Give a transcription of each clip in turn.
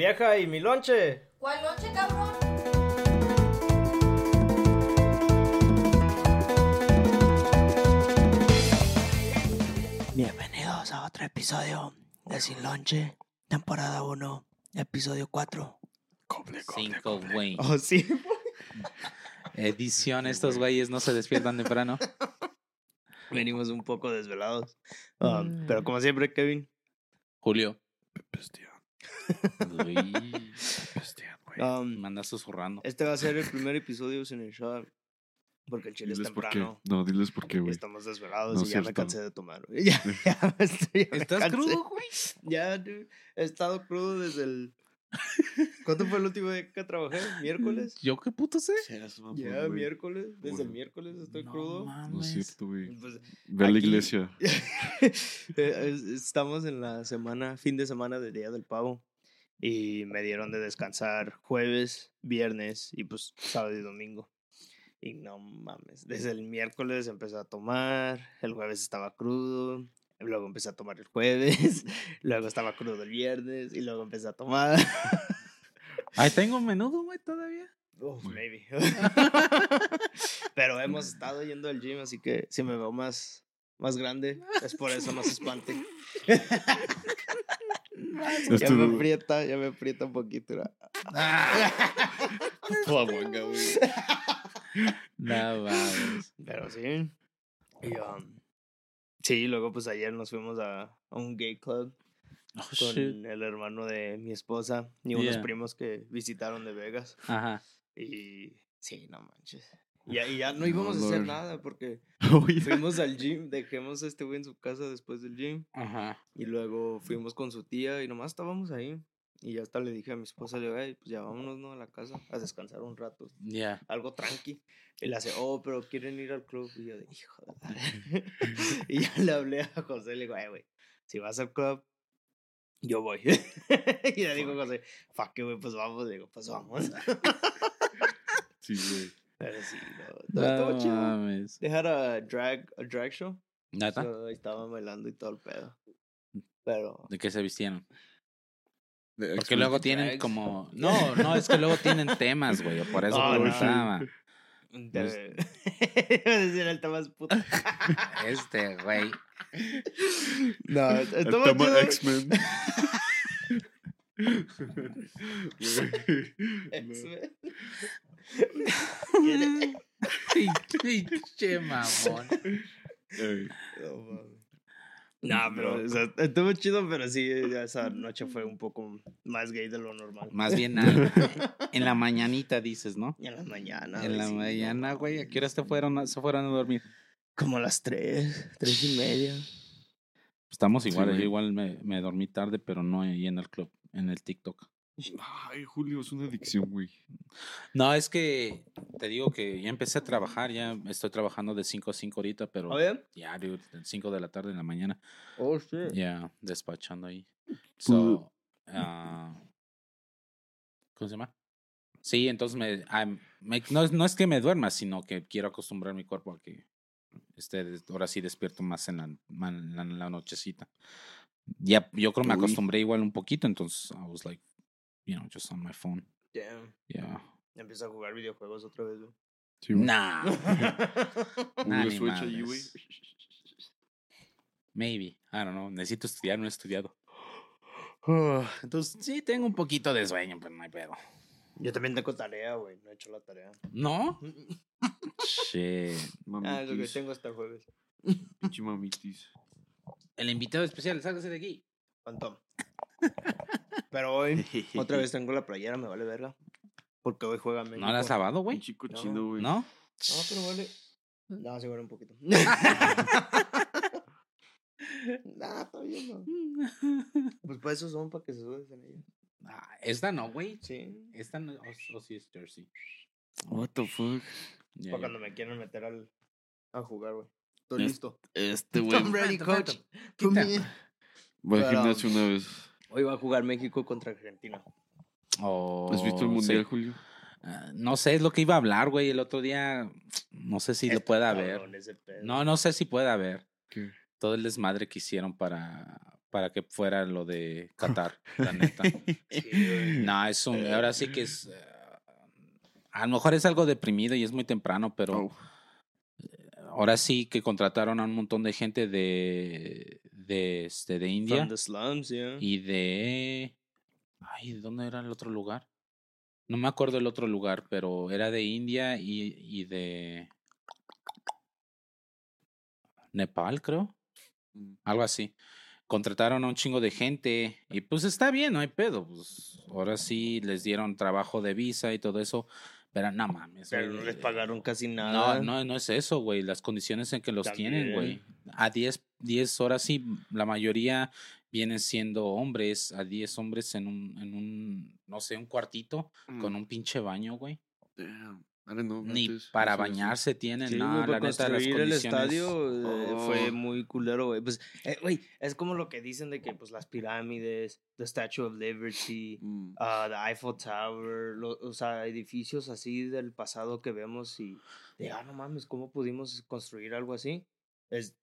Vieja, ¿y mi lonche? ¿Cuál noche, cabrón? Bienvenidos a otro episodio de Sin Lonche, temporada 1, episodio 4. Cinco, güey. Oh, sí. Edición, estos güeyes no se despiertan temprano. Venimos un poco desvelados. Um, Pero como siempre, Kevin. Julio. Pestean, Uy, um, manda susurrando. este va a ser el primer episodio sin el show. Porque el chile es Diles qué. temprano. No, diles por qué, güey. Estamos desvelados No y es ya me cansé de tomar. güey. Ya, ya me ya me ¿Estás crudo, güey? Ya, dude. He estado crudo desde el. ¿Cuánto fue el último día que trabajé? ¿Miércoles? ¿Yo qué puto sé? Ya, miércoles. Desde el miércoles estoy No crudo. No es mames. cierto, güey. Pues, Ve a la iglesia. Eh, es- Estamos en la semana, fin de semana del Día del Pavo. Y me dieron de descansar jueves, viernes y pues sábado y domingo. Y no mames, desde el miércoles empecé a tomar, el jueves estaba crudo, luego empecé a tomar el jueves, luego estaba crudo el viernes y luego empecé a tomar. Ahí tengo menudo, güey, todavía. Uf, maybe. Pero hemos estado yendo al gym, así que si me veo más, más grande, es por eso, no se espanten. ya me aprieta, ya me aprieta un poquito. ¿no? No mames. Pero sí. Y, um, sí, luego pues ayer nos fuimos a, a un gay club Oh, con shit. el hermano de mi esposa y unos primos que visitaron de Vegas. Ajá. Y sí, no manches. Y y ya no íbamos a hacer Lord. nada porque Oye, fuimos al gym, dejemos a este güey en su casa después del gym Ajá. y luego fuimos con su tía y nomás estábamos ahí. Y ya hasta le dije a mi esposa, le digo, "Ey, pues ya vámonos ¿no? a la casa a descansar un rato. Ya. algo tranqui. Y le hace, oh, pero quieren ir al club. Y yo de, hijo de madre". Y ya le hablé a José, le digo, ay, güey, si vas al club, yo voy. y le digo a José, fuck güey, pues vamos. Digo, pues vamos. sí, güey. Pero sí, no, estuvo No chido. mames. Dejar a drag, a drag show. ¿Neta? So, ahí estaban bailando y todo el pedo. Pero, ¿De qué se vistieron? Porque X-Men. luego tienen drags. como... No, no, es que luego tienen temas, güey. Por eso Oh, no. preguntaba. de... iba a decir el tema es puta. Este, güey. No, El estuvo tema chido. X-Men. X-Men. Pinche mamón. Ey, No, pero o sea, estuvo chido, pero sí, esa noche fue un poco más gay de lo normal. Más bien en la mañanita dices, ¿no? Y en la mañana. en la sí, mañana, güey. ¿A qué horas te fueron, se fueron a dormir? Como a las tres, tres y media. Estamos Sí, igual, yo igual me, me dormí tarde, pero no ahí en el club, en el TikTok. Ay, Julio, es una adicción, güey. No, es que te digo que ya empecé a trabajar, ya estoy trabajando de 5 a 5 ahorita, pero ¿Oye? ya, dude, de 5 de la tarde en la mañana, Oh, shit. ya despachando ahí. So, ah, ¿Cómo se llama? Sí, entonces me, I'm- me- no, es- no es que me duerma, sino que quiero acostumbrar mi cuerpo a que esté ahora sí despierto más en la, en la, en la nochecita. Ya, yo creo me Uy. acostumbré igual un poquito, entonces I was like, you know, just on my phone. Damn. Yeah. Empiezo a jugar videojuegos otra vez, güey. Sí, güey. Nah, nah, ni Switch allí, güey. madres. maybe, I don't know, necesito estudiar, no he estudiado. Entonces, sí, tengo un poquito de sueño, pero no hay pedo. Yo también tengo tarea, güey. No he hecho la tarea. ¿No? Shit. Ah, es lo que Mamitis. tengo hasta el jueves. Pinche mamitis. El invitado especial, sálgase de aquí. ¿Cuánto? Pero hoy, otra vez tengo la playera, me vale verga. Porque hoy juega México. ¿No la has lavado, güey? Pinche cochino, güey. ¿No? No, pero vale. No, sí, vale un poquito. nah, está bien, no. Pues para eso son, para que se sudes en ella. Ah, esta no, güey. Sí. Esta no, o, o sí es jersey. What the fuck? Ya, Para cuando me quieran meter al, a jugar, güey. Estoy Es- listo. Este, güey. I'm ready, coach. Me. Voy al gimnasio una vez. Hoy va a jugar México contra Argentina. Oh, ¿Has visto el sí. mundial, Julio? Ah, no sé, es lo que iba a hablar, güey. El otro día, no sé si lo Está pueda cabrón ver. No, no sé si pueda ver. ¿Qué? Todo el desmadre que hicieron para, para que fuera lo de Qatar, la neta. Sí. No, es un, ahora sí que es, eh, a lo mejor es algo deprimido y es muy temprano, pero Oh, ahora sí que contrataron a un montón de gente de, de, este, de India From the slums, yeah. y de, ay, ¿de ¿dónde era el otro lugar? No me acuerdo el otro lugar, pero era de India y, y de Nepal, creo. mm, algo así. Contrataron a un chingo de gente y pues está bien, no hay pedo. Pues ahora sí les dieron trabajo de visa y todo eso, pero no mames. Pero no les pagaron casi No, nada. no, no es eso, güey. Las condiciones en que los tienen, güey. A 10, 10 horas sí, la mayoría vienen siendo hombres, a 10 hombres en un, en un, no sé, un cuartito con mm, un pinche baño, güey. damn, Know Ni para No bañarse tienen, Sí, no, la para neta, las construir el condiciones. estadio eh, fue Oh. muy culero, güey. Pues, eh, güey, es como lo que dicen de que, pues, las pirámides, the Statue of Liberty, Mm, ah, the Eiffel Tower, lo- o sea, edificios así del pasado que vemos y de, ah, no mames, ¿cómo pudimos construir algo así? Es,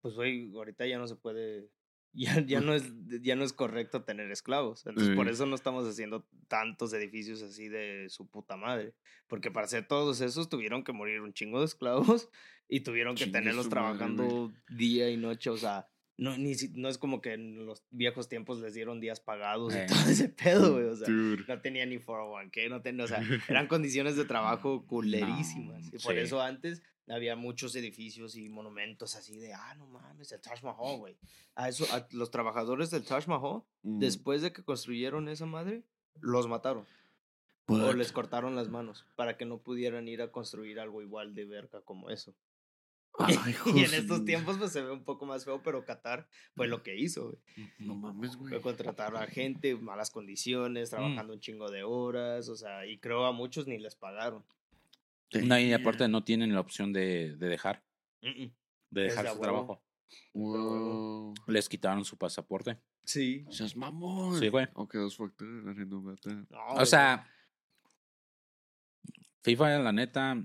pues, güey, ahorita ya no se puede, ya, ya, no, es, ya no es correcto tener esclavos. Entonces, por Sí. eso no estamos haciendo tantos edificios así de su puta madre. Porque para hacer todos esos tuvieron que morir un chingo de esclavos y tuvieron que Chingue tenerlos su madre, trabajando día y noche, o sea... No, ni, no es como que en los viejos tiempos les dieron días pagados y Eh. todo ese pedo, güey. O sea, Dude. no tenía ni 401k, no tenía, o sea, eran condiciones de trabajo culerísimas. y por sí. eso antes había muchos edificios y monumentos así de, ah, no mames, el Taj Mahal, güey. A eso, a los trabajadores del Taj Mahal, Mm, después de que construyeron esa madre, los mataron. O les cortaron las manos para que no pudieran ir a construir algo igual de verga como eso. Ay, y en estos mm, tiempos pues se ve un poco más feo, pero Qatar fue lo que hizo, güey. No mames, güey. Fue contratar a gente, malas condiciones, trabajando un chingo de horas, o sea, y creo a muchos ni les pagaron. No, y aparte no tienen la opción de, de dejar, de dejar su huevo. trabajo. Wow. Les quitaron su pasaporte. Sí. Seas mamón. Sí, güey. No, O sea, FIFA, la neta,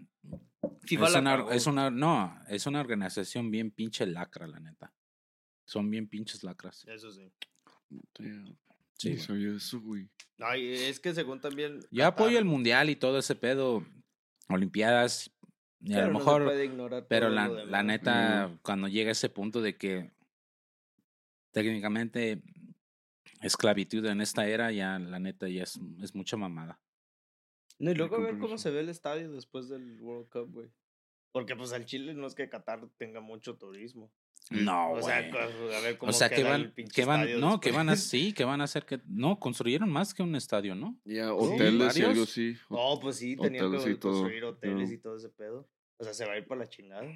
FIFA es, la una, es una, no, es una organización bien pinche lacra, la neta. Son bien pinches lacras. Eso sí. Damn. Sí, sabía eso, güey. No, y es que según también. Yo apoyo el mundial y todo ese pedo, olimpiadas, y a lo no mejor, puede ignorar pero la, la neta, cuando llega ese punto de que técnicamente esclavitud en esta era, ya la neta ya es, es mucha mamada. No, y luego a ver cómo se ve el estadio después del World Cup, güey. Porque pues al Chile no es que Qatar tenga mucho turismo. No, o sea, a ver cómo O sea, que van, pinche que van, estadio no, que van a, sí, que van a hacer que, no, construyeron más que un estadio, ¿no? Ya, hoteles y algo así. No, pues sí, tenían que y todo, construir hoteles y todo ese pedo. O sea, se va a ir para la chingada.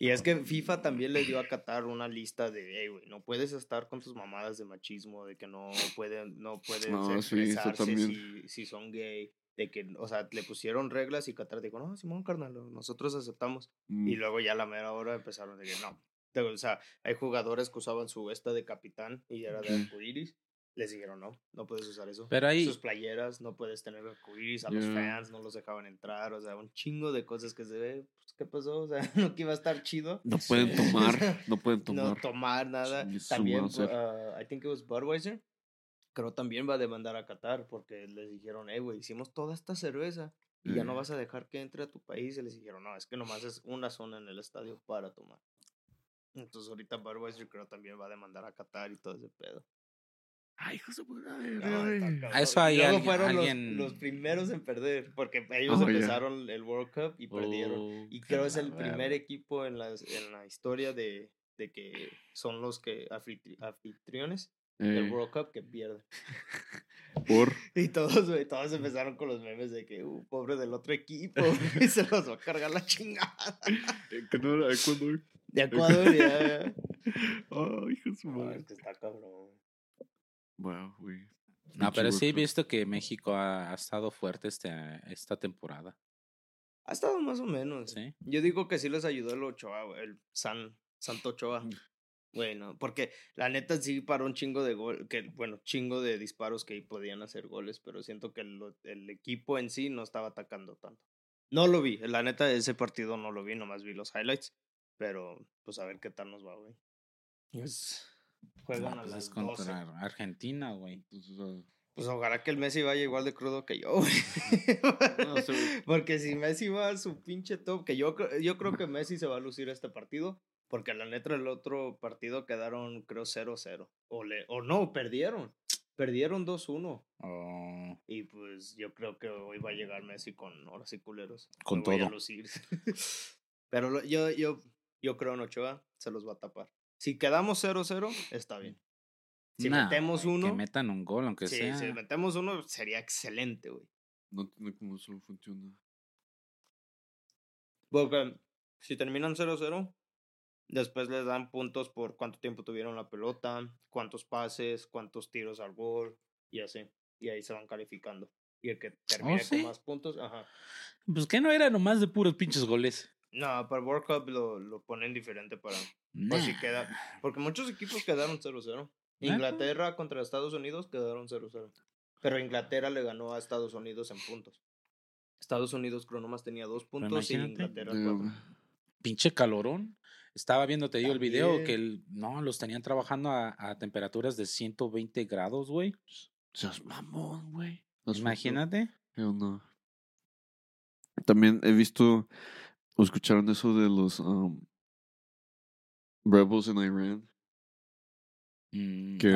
Y es que FIFA también le dio a Qatar una lista de, hey, güey, no puedes estar con tus mamadas de machismo, de que no pueden, no pueden No, sí, si, si son gay, de que, o sea, le pusieron reglas y Qatar dijo, no, Simón, carnal, nosotros aceptamos. Mm, Y luego ya a la mera hora empezaron a decir, no. O sea, hay jugadores que usaban su esta de capitán y era de arcoiris. Les dijeron, no, no puedes usar eso. Pero ahí, Sus playeras, no puedes tener arcoiris. A los fans no los dejaban entrar. O sea, un chingo de cosas que se ve. Pues, ¿Qué pasó? O sea, no que iba a estar chido. No pueden tomar, no pueden No tomar. tomar nada. También, uh, I think it was Budweiser. Creo también va a demandar a Qatar porque les dijeron, hey, güey, hicimos toda esta cerveza y ya no Eh. vas a dejar que entre a tu país. Y les dijeron, no, es que nomás es una zona en el estadio para tomar. Entonces ahorita Budweiser creo también va a demandar a Qatar y todo ese pedo. Ay, hijo de puta No. A eso Y luego alguien- fueron los- alguien- los, primeros en perder, porque ellos Oh, empezaron el World Cup y perdieron. Oh, Y creo es el la primer equipo en, las, en la historia de, de que son los que anfitri- anfitriones del Eh, World Cup que pierden. por. Y todos, güey, todos empezaron con los memes de que, uh, pobre del otro equipo, y se los va a cargar la chingada. eh, no era Ecuador. De Ecuador, ya. Ay, hijo de su No, madre. es que está cabrón. Wow, güey. No, pero sí he visto que México ha, ha estado fuerte este, esta temporada. Ha estado más o menos. Sí. Yo digo que sí les ayudó el Ochoa, el San, Santo Ochoa. Bueno, porque la neta sí paró un chingo de gol, que bueno, chingo de disparos que podían hacer goles, pero siento que el, el equipo en sí no estaba atacando tanto. No lo vi, la neta ese partido no lo vi, nomás vi los highlights, pero pues a ver qué tal nos va, güey. Juegan a pues las es 12. contra Argentina, güey. Entonces, ah, Pues ojalá que el Messi vaya igual de crudo que yo, güey. No, Porque si Messi va a su pinche top, que yo, yo creo que Messi se va a lucir este partido, porque la neta el otro partido quedaron, creo, 0-0. O, le, o no, perdieron. Perdieron 2-1. Oh, Y pues yo creo que hoy va a llegar Messi con horas y culeros. Con Me voy a todo. lucir. Pero lo- yo, yo, yo creo en Ochoa se los va a tapar. Si quedamos 0-0, está bien. Si nah, metemos uno, Que metan un gol, aunque sí, sea. si metemos uno, sería excelente, güey. no entiendo cómo eso funciona. Porque si terminan 0-0, después les dan puntos por cuánto tiempo tuvieron la pelota, cuántos pases, cuántos tiros al gol y así. Y ahí se van calificando. Y el que termine Oh, ¿sí? con más puntos, ajá. Pues que no era nomás de puros pinches goles. No, para el World Cup lo, lo ponen diferente para. Por si Nah. queda. Porque muchos equipos quedaron 0-0. Ah. Inglaterra contra Estados Unidos quedaron 0-0. Pero Inglaterra le ganó a Estados Unidos en puntos. Estados Unidos creo nomás tenía dos puntos y. Inglaterra cuatro. Pinche calorón. Estaba viendo, te digo, el video que el, no, los tenían trabajando a, a temperaturas de 120 grados, güey. Seas mamón, güey. Imagínate. Hell no. También he visto o escucharon eso de los um, rebels en Iran. Mm, Que,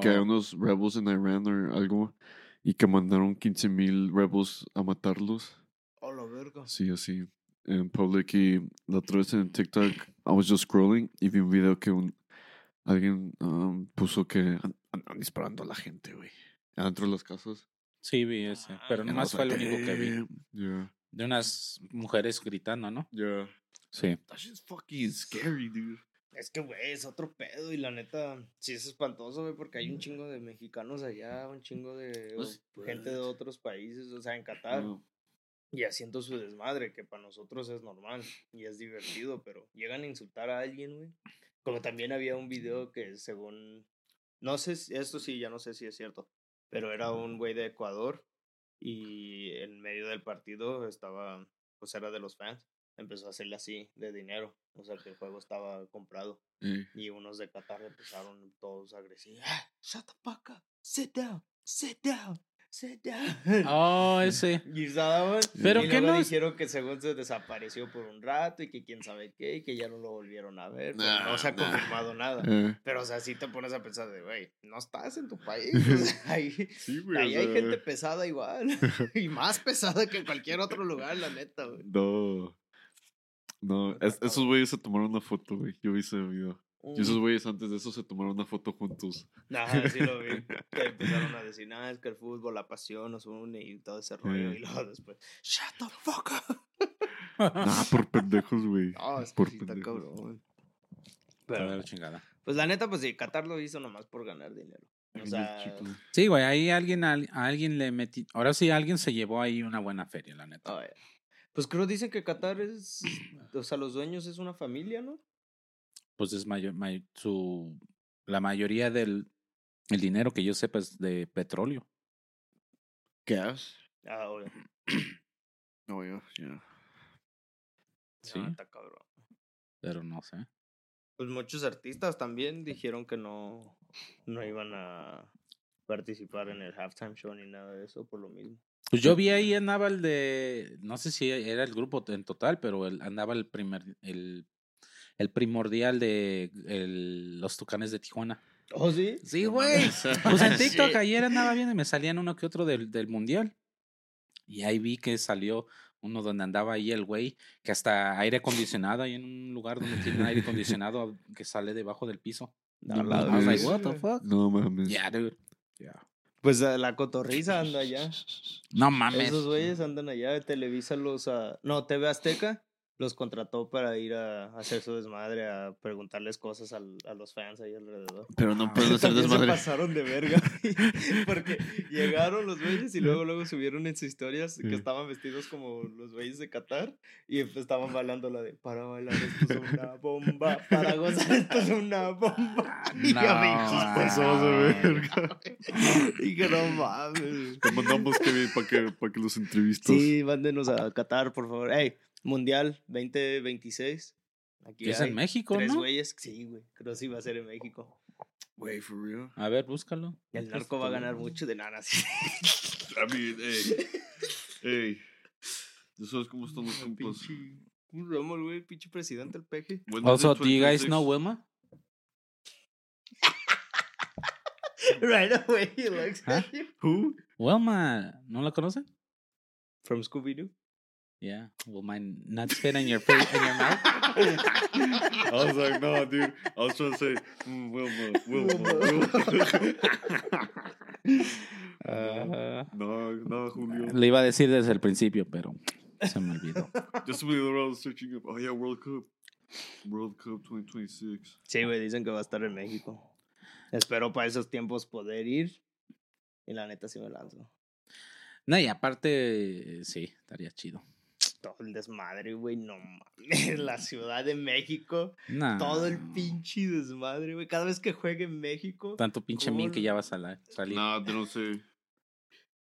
que hay oh, unos rebels en Iran o algo y que mandaron 15 mil rebels a matarlos. Oh, la verga. Sí, así. En public y la otra vez en TikTok, I was just scrolling y vi un video que un, alguien um, puso que an- andan disparando a la gente, güey. Adentro de las casas. Sí, vi ese. Ah, Pero nomás fue el único que vi. De unas mujeres gritando, ¿no? Yeah. Sí. That shit's fucking scary, dude. Es que, güey, es otro pedo y la neta, sí es espantoso, güey, porque hay un chingo de mexicanos allá, un chingo de Pues, o gente de otros países, o sea, en Qatar, No. Y haciendo su desmadre, que para nosotros es normal y es divertido, pero llegan a insultar a alguien, güey. Como también había un video que según, no sé, si- esto sí, ya no sé si es cierto, pero era un güey de Ecuador y en medio del partido estaba, pues era de los fans, empezó a hacerle así de dinero, o sea que el juego estaba comprado. Eh, Y unos de Qatar empezaron todos agresivos. "Ah, Shut the fuck up. Sit down. Sit down. Sit down. Oh, ese. Y. Pero y que luego no dijeron que según se desapareció por un rato y que quién sabe qué y que ya no lo volvieron a ver. no se ha Nah, confirmado nada. eh. Pero, o sea, sí te pones a pensar de, güey, no estás en tu país. o sea, ahí Sí, güey. ahí o hay gente pesada igual. y más pesada que en cualquier otro lugar, la neta, güey. No. No, es- esos güeyes se tomaron una foto, güey. Yo vi ese video. Y esos güeyes antes de eso se tomaron una foto juntos. Ajá, sí lo vi. Que empezaron a decir, ah, es que el fútbol, la pasión nos une y todo ese rollo. Sí. Y luego después, shut the fuck up. Nah, por pendejos, güey. No, es que Por pendejos. cabrón. Pero, Pero, la chingada. pues la neta, pues sí, Qatar lo hizo nomás por ganar dinero. O sea. Sí, güey, ahí alguien, a a alguien le metí. Ahora sí, alguien se llevó ahí una buena feria, la neta. ya. pues creo dicen que Qatar es, o sea, los dueños es una familia, ¿no? Pues es mayor, may- su. La mayoría del el dinero que yo sepa es de petróleo. Gas. Ah, obvio. Oh, yeah, yeah. Sí. No, está cabrón. Pero no sé. Pues muchos artistas también dijeron que no, no iban a participar en el halftime show ni nada de eso por lo mismo. Pues yo vi ahí andaba el de. No sé si era el grupo en total, pero el, andaba el primer. El, el primordial de el- los tucanes de Tijuana. ¿Oh, sí? Sí, güey. Pues en TikTok Sí. ayer andaba bien y me salían uno que otro del, del mundial. Y ahí vi que salió uno donde andaba ahí el güey, que hasta aire acondicionado, ahí en un lugar donde tiene aire acondicionado que sale debajo del piso. No, la I was like, mames. what the fuck? No mames. Yeah, dude. Yeah. Pues eh, la cotorriza anda allá. No mames. Esos güeyes andan allá. Televisa los. ah, no, TV Azteca los contrató para ir a hacer su desmadre, a preguntarles cosas al- a los fans ahí alrededor. Pero no pueden hacer También se desmadre. pasaron de verga. Porque llegaron los güeyes y luego luego subieron en sus historias que estaban vestidos como los güeyes de Qatar y pues estaban bailando la de para bailar esto es una bomba, para gozar esto es una bomba. Y yo, No, "Hijos de pasó su de verga". Dije, no mames. Te mandamos Kevin para que, para que los entrevistas. Sí, mándenos a Qatar, por favor. Ey, Mundial 2026. Aquí es en México, tres ¿no? güeyes. Sí, güey. Creo que sí va a ser en México. Wait, for real? A ver, búscalo. El narco va a ganar mucho de nada. sí. I mean, hey. hey. ¿Tú sabes cómo están los compas? Pinche- ¿Cómo se llama el güey? Pinche presidente, el peje. Also, do you guys 2026? know Wilma? right away he looks Huh? at you. Who? Wilma, ¿no la conocen? From Scooby-Doo. Yeah. Will my nuts fit in your face in your mouth? I was like, no, dude. I was trying to say, mm, Wilma, Wilma, Wilma. Ah. no, no, Julio. Le iba a decir desde el principio, pero se me olvidó. Just me around searching up. Oh, yeah, World Cup. World Cup 2026. Sí, güey, dicen que va a estar en México. Espero para esos tiempos poder ir. Y la neta sí me lanzo. No, y aparte, sí, estaría chido. Todo el desmadre, güey, no mames. La Ciudad de México. Nah. Todo el pinche desmadre, güey. Cada vez que juegue en México. Tanto pinche min que ya va a salir. Nah, they don't say.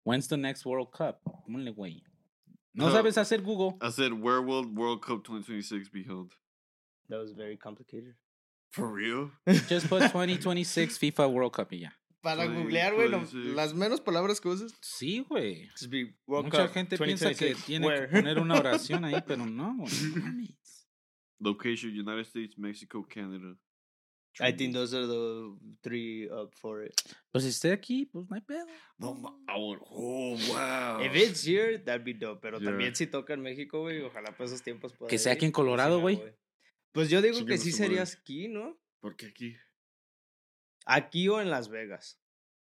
When's the next World Cup? Güey. No No. sabes hacer Google. I said, where will World Cup 2026 be held? That was very complicated. For real? Just put 2026 FIFA World Cup y ya. Para googlear, güey, lo- las menos palabras que uses. Sí, güey. Mucha gente piensa que 2026. tiene Where? que poner una oración ahí, pero no, güey. Location United States, Mexico, Canada. I think those are the three up for it. Pues si esté aquí, pues no hay pedo. No, ma- I would, oh, wow. If it's here, that'd be dope. Pero Yeah. también si toca en México, güey, ojalá por esos tiempos pueda Que sea ir, aquí en Colorado, güey. Pues yo digo que sí sería aquí, ¿no? ¿Por qué aquí? Aquí o en Las Vegas.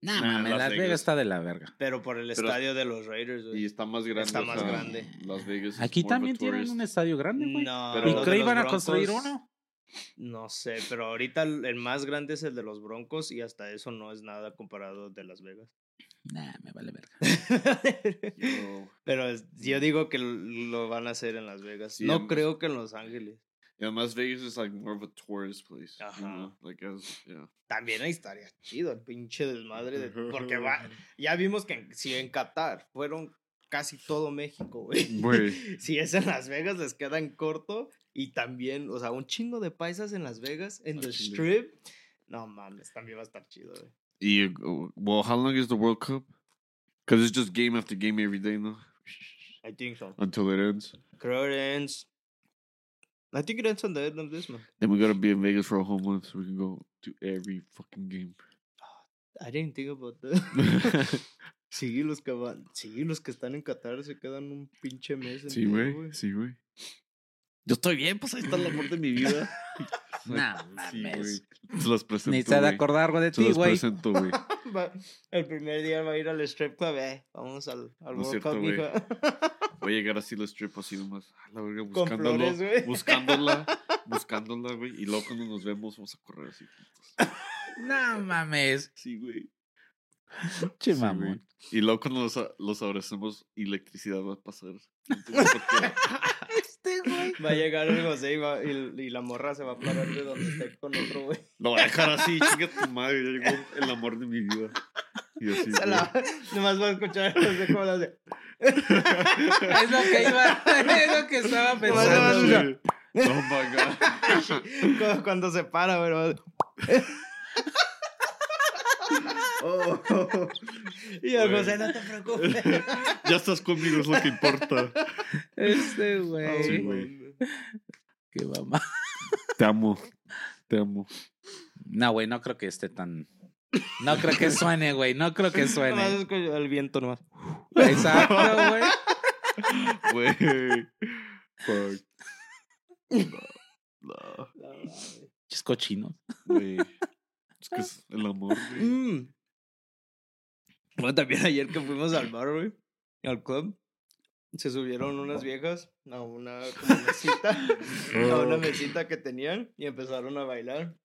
Nah, Nah, mames, Las Las Vegas. Vegas está de la verga. Pero por el Pero- estadio de los Raiders, Y güey. está más grande. Está o más sea, grande. Las Vegas. Aquí también tienen un estadio grande, güey. No, Pero- ¿Y de iban a construir uno? No sé, pero ahorita el más grande es el de los Broncos y hasta eso no es nada comparado de Las Vegas. Nah, me vale verga. Yo- pero yo digo que lo van a hacer en Las Vegas. Sí, no creo que en Los Ángeles. Yeah, Las Vegas is like more of a tourist place. you Ajá. know, Like as, yeah. También ahí estaría chido el pinche desmadre. de- porque va, ya vimos que en- si en Qatar fueron casi todo México, güey. Güey. Si es en Las Vegas les queda en corto. Y también, o sea, un chingo de paisas en Las Vegas, en Ah, The chile. Strip. No mames, también va a estar chido, güey. Y, uh, well, how long is the World Cup? Because it's just game after game every day, no? I think so. Until it ends. Creo it ends. I think it ends on the end of this month. Then we gotta be in Vegas for a whole month so we can go to every fucking game. I didn't think about that. sí, los que van, sí, los que están en Qatar se quedan un pinche mes. sí, entero, güey. Sí, güey. Yo estoy bien, pues ahí está el amor de mi vida. Nah, Sí, mames. Se los presento, Ni se ha de acordar güey, de Se ti, los güey. presento, güey. Va- El primer día va a ir al strip club, eh. Vamos al, al No World Cup, güey. Voy a llegar así al strip así nomás. A la verga, buscándolo. flores, buscándola. Buscándola, güey. Y luego cuando nos vemos vamos a correr así juntos. No mames. Sí, güey. Che, Sí, mamón. Y luego cuando los, los abracemos, electricidad va a pasar. Este, güey. Va a llegar el José y, va- y, y la morra se va a parar de donde esté con otro, güey. Lo voy a dejar así, chinga tu madre. Ya llegó el amor de mi vida. Y así. Se la, nomás va a escuchar a José como la hace. Es lo que iba, es lo que estaba pensando. Oh, my God. Cuando, cuando se para, güey. Nomás- Oh, Y Güey. José, no te preocupes. ya estás conmigo, es lo que importa. Este, Oh, güey. Sí, güey. Qué mamá. Te amo. Te amo. No, güey, no creo que esté tan. No creo que suene, güey. No creo que suene. el viento nomás. Exacto, güey. Güey. Fuck. No, no, Chis cochinos. güey. Es que es el amor, güey. Mm. Bueno, también ayer que fuimos al bar, güey, al club, se subieron unas viejas a una como mesita, a una mesita que tenían y empezaron a bailar.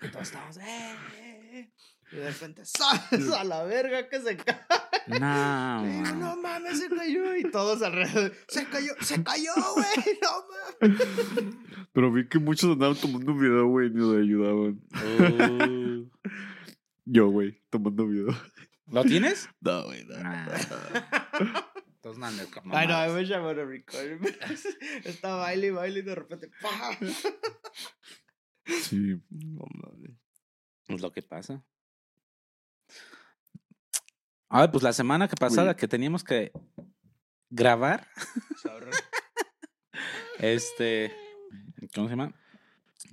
Y todos estábamos, ¡eh, eh, eh! Y de repente, ¡sas a la verga que se cae! No. Y digo, no mames, se cayó. Y todos alrededor, ¡se cayó, se cayó, güey! ¡No mames! Pero vi que muchos andaban tomando un video, güey, y no le ayudaban. Uh. Yo, güey, tomando video. ¿Lo tienes? No, güey, no. Nah. Entonces no con Ay, no, I wish I would have recorded. Está baile y baile y de repente, ¡pah! Sí. No mames. Es lo que pasa. Ah, pues la semana que pasada que teníamos que grabar, este, ¿cómo se llama?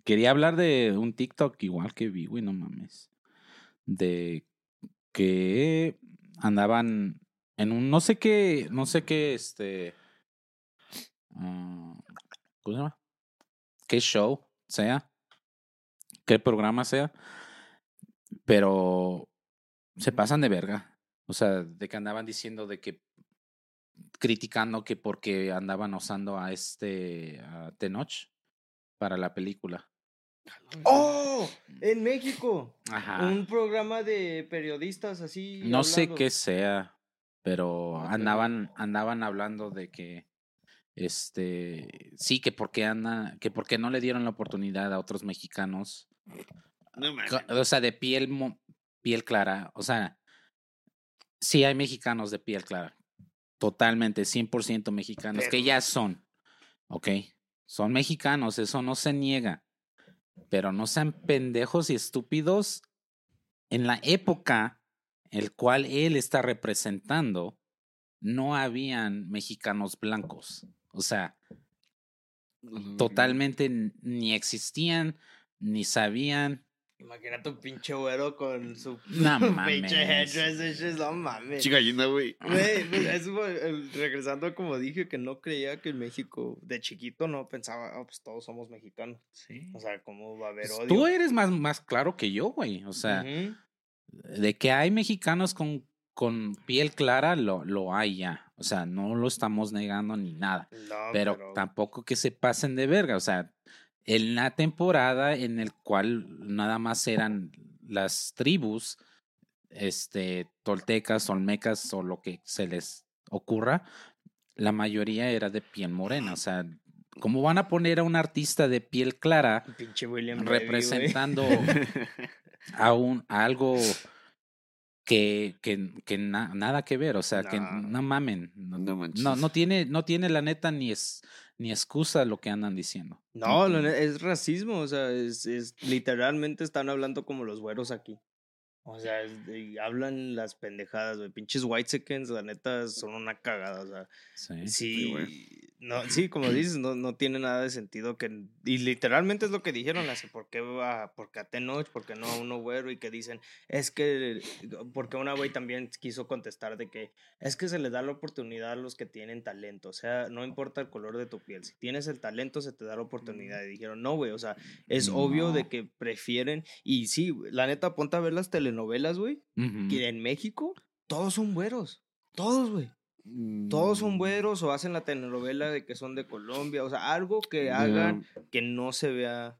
Quería hablar de un TikTok igual que vi, güey, no mames. De que andaban en un, no sé qué, no sé qué, este, ah, ¿cómo se llama? ¿Qué show sea? ¿Qué programa sea? Pero se pasan de verga. O sea, de que andaban diciendo de que criticando que porque andaban usando a este a Tenoch para la película. ¡Oh! En México. Ajá. Un programa de periodistas así. No sé qué sea, pero andaban andaban hablando de que este sí que porque anda que porque no le dieron la oportunidad a otros mexicanos No o sea de piel piel clara o sea sí hay mexicanos de piel clara totalmente 100% mexicanos que ya son ok son mexicanos eso no se niega pero no sean pendejos y estúpidos en la época el cual él está representando no habían mexicanos blancos. O sea totalmente ni existían ni sabían Imagínate un pinche güero con su No pinche headdress, no mames. Chica gallina, güey. Güey, pues, el- regresando como dije que no creía que en México de chiquito no pensaba, "Ah, pues todos somos mexicanos. sí. O sea, ¿cómo va a haber Pues, odio? Tú eres más, más claro que yo, güey. O sea, de que hay mexicanos con, con piel clara, lo, lo hay ya. O sea, no lo estamos negando ni nada. No, pero, tampoco que se pasen de verga. O sea, en la temporada en el cual nada más eran las tribus, este, toltecas, olmecas o lo que se les ocurra, la mayoría era de piel morena. O sea, ¿cómo van a poner a un artista de piel clara representando a un a algo que, que, que na- nada que ver, o sea, que No. mamen, no, no, no tiene, no tiene la neta ni es ni excusa lo que andan diciendo. No, es racismo, o sea, es, es literalmente están hablando como los güeros aquí. O sea, es de- hablan las pendejadas, güey. Pinches white seconds, la neta, son una cagada, o sea. Sí. Sí. No, sí, como dices, no, no tiene nada de sentido que. Y literalmente es lo que dijeron, así, ¿por qué va, por qué a Tenoch, por qué no a uno güero? Y que dicen, es que, porque una güey también quiso contestar de que es que se les da la oportunidad a los que tienen talento, o sea, no importa el color de tu piel, si tienes el talento se te da la oportunidad. Y dijeron, no, güey, o sea, es obvio de que prefieren, y sí, la neta, ponte a ver las telenovelas, güey, que en México todos son güeros, todos, güey. Todos son Mm, güeros o hacen la telenovela de que son de Colombia, o sea, algo que hagan que no se vea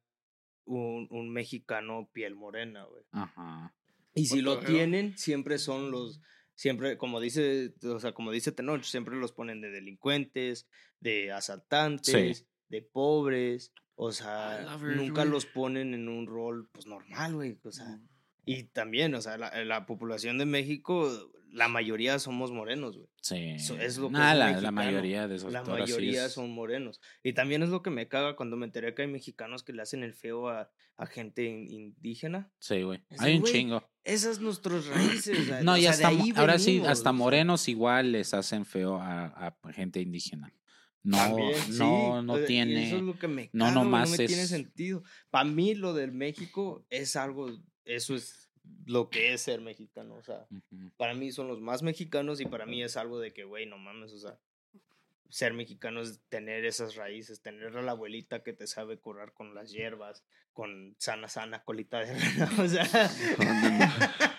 un, un mexicano piel morena, güey. Ajá. Y si lo tienen, siempre son los, siempre, como dice, o sea, como dice Tenoch, siempre los ponen de delincuentes, de asaltantes, de pobres, o sea, nunca los ponen en un rol, pues, normal, güey, o sea, y también, o sea, la, la población de México, la mayoría somos morenos, güey. Sí. Eso es lo que Nah, es la, mayoría de esos La mayoría es- son morenos. Y también es lo que me caga cuando me enteré que hay mexicanos que le hacen el feo a, a gente in- indígena. Sí, güey. Hay un chingo. Esas nuestras raíces. No, o y sea, hasta, ahora sí, hasta morenos igual les hacen feo a, a gente indígena. No, También, sí, no, no tiene. Eso es lo que me no güey, nomás no me tiene es- sentido. Para mí, lo del México es algo. Eso es lo que es ser mexicano. O sea, para mí son los más mexicanos y para mí es algo de que, güey, no mames, o sea, ser mexicano es tener esas raíces, tener a la abuelita que te sabe curar con las hierbas, con sana, sana colita de rana, o sea,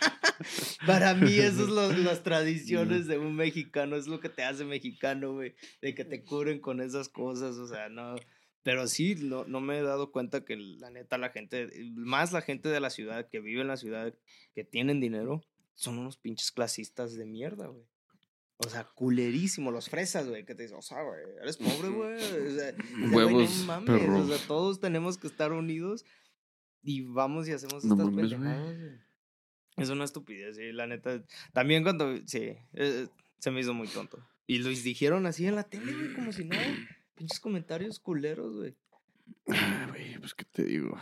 para mí esas son las tradiciones de un mexicano, es lo que te hace mexicano, güey, de que te curen con esas cosas, o sea, no, pero sí, no, no me he dado cuenta que la neta la gente, más la gente de la ciudad, que vive en la ciudad, que tienen dinero, son unos pinches clasistas de mierda, güey. O sea, culerísimo, los fresas, güey, que te dicen, o sea, güey, eres pobre, güey. O sea, Huevos, no mames, perro. o sea, todos tenemos que estar unidos y vamos y hacemos No estas mames, güey. pendejadas, güey. Es una estupidez, sí, la neta. También cuando, sí, eh, se me hizo muy tonto. Y los dijeron así en la tele, güey, como si nada. Pinches comentarios culeros, güey. Ah, güey, pues qué te digo.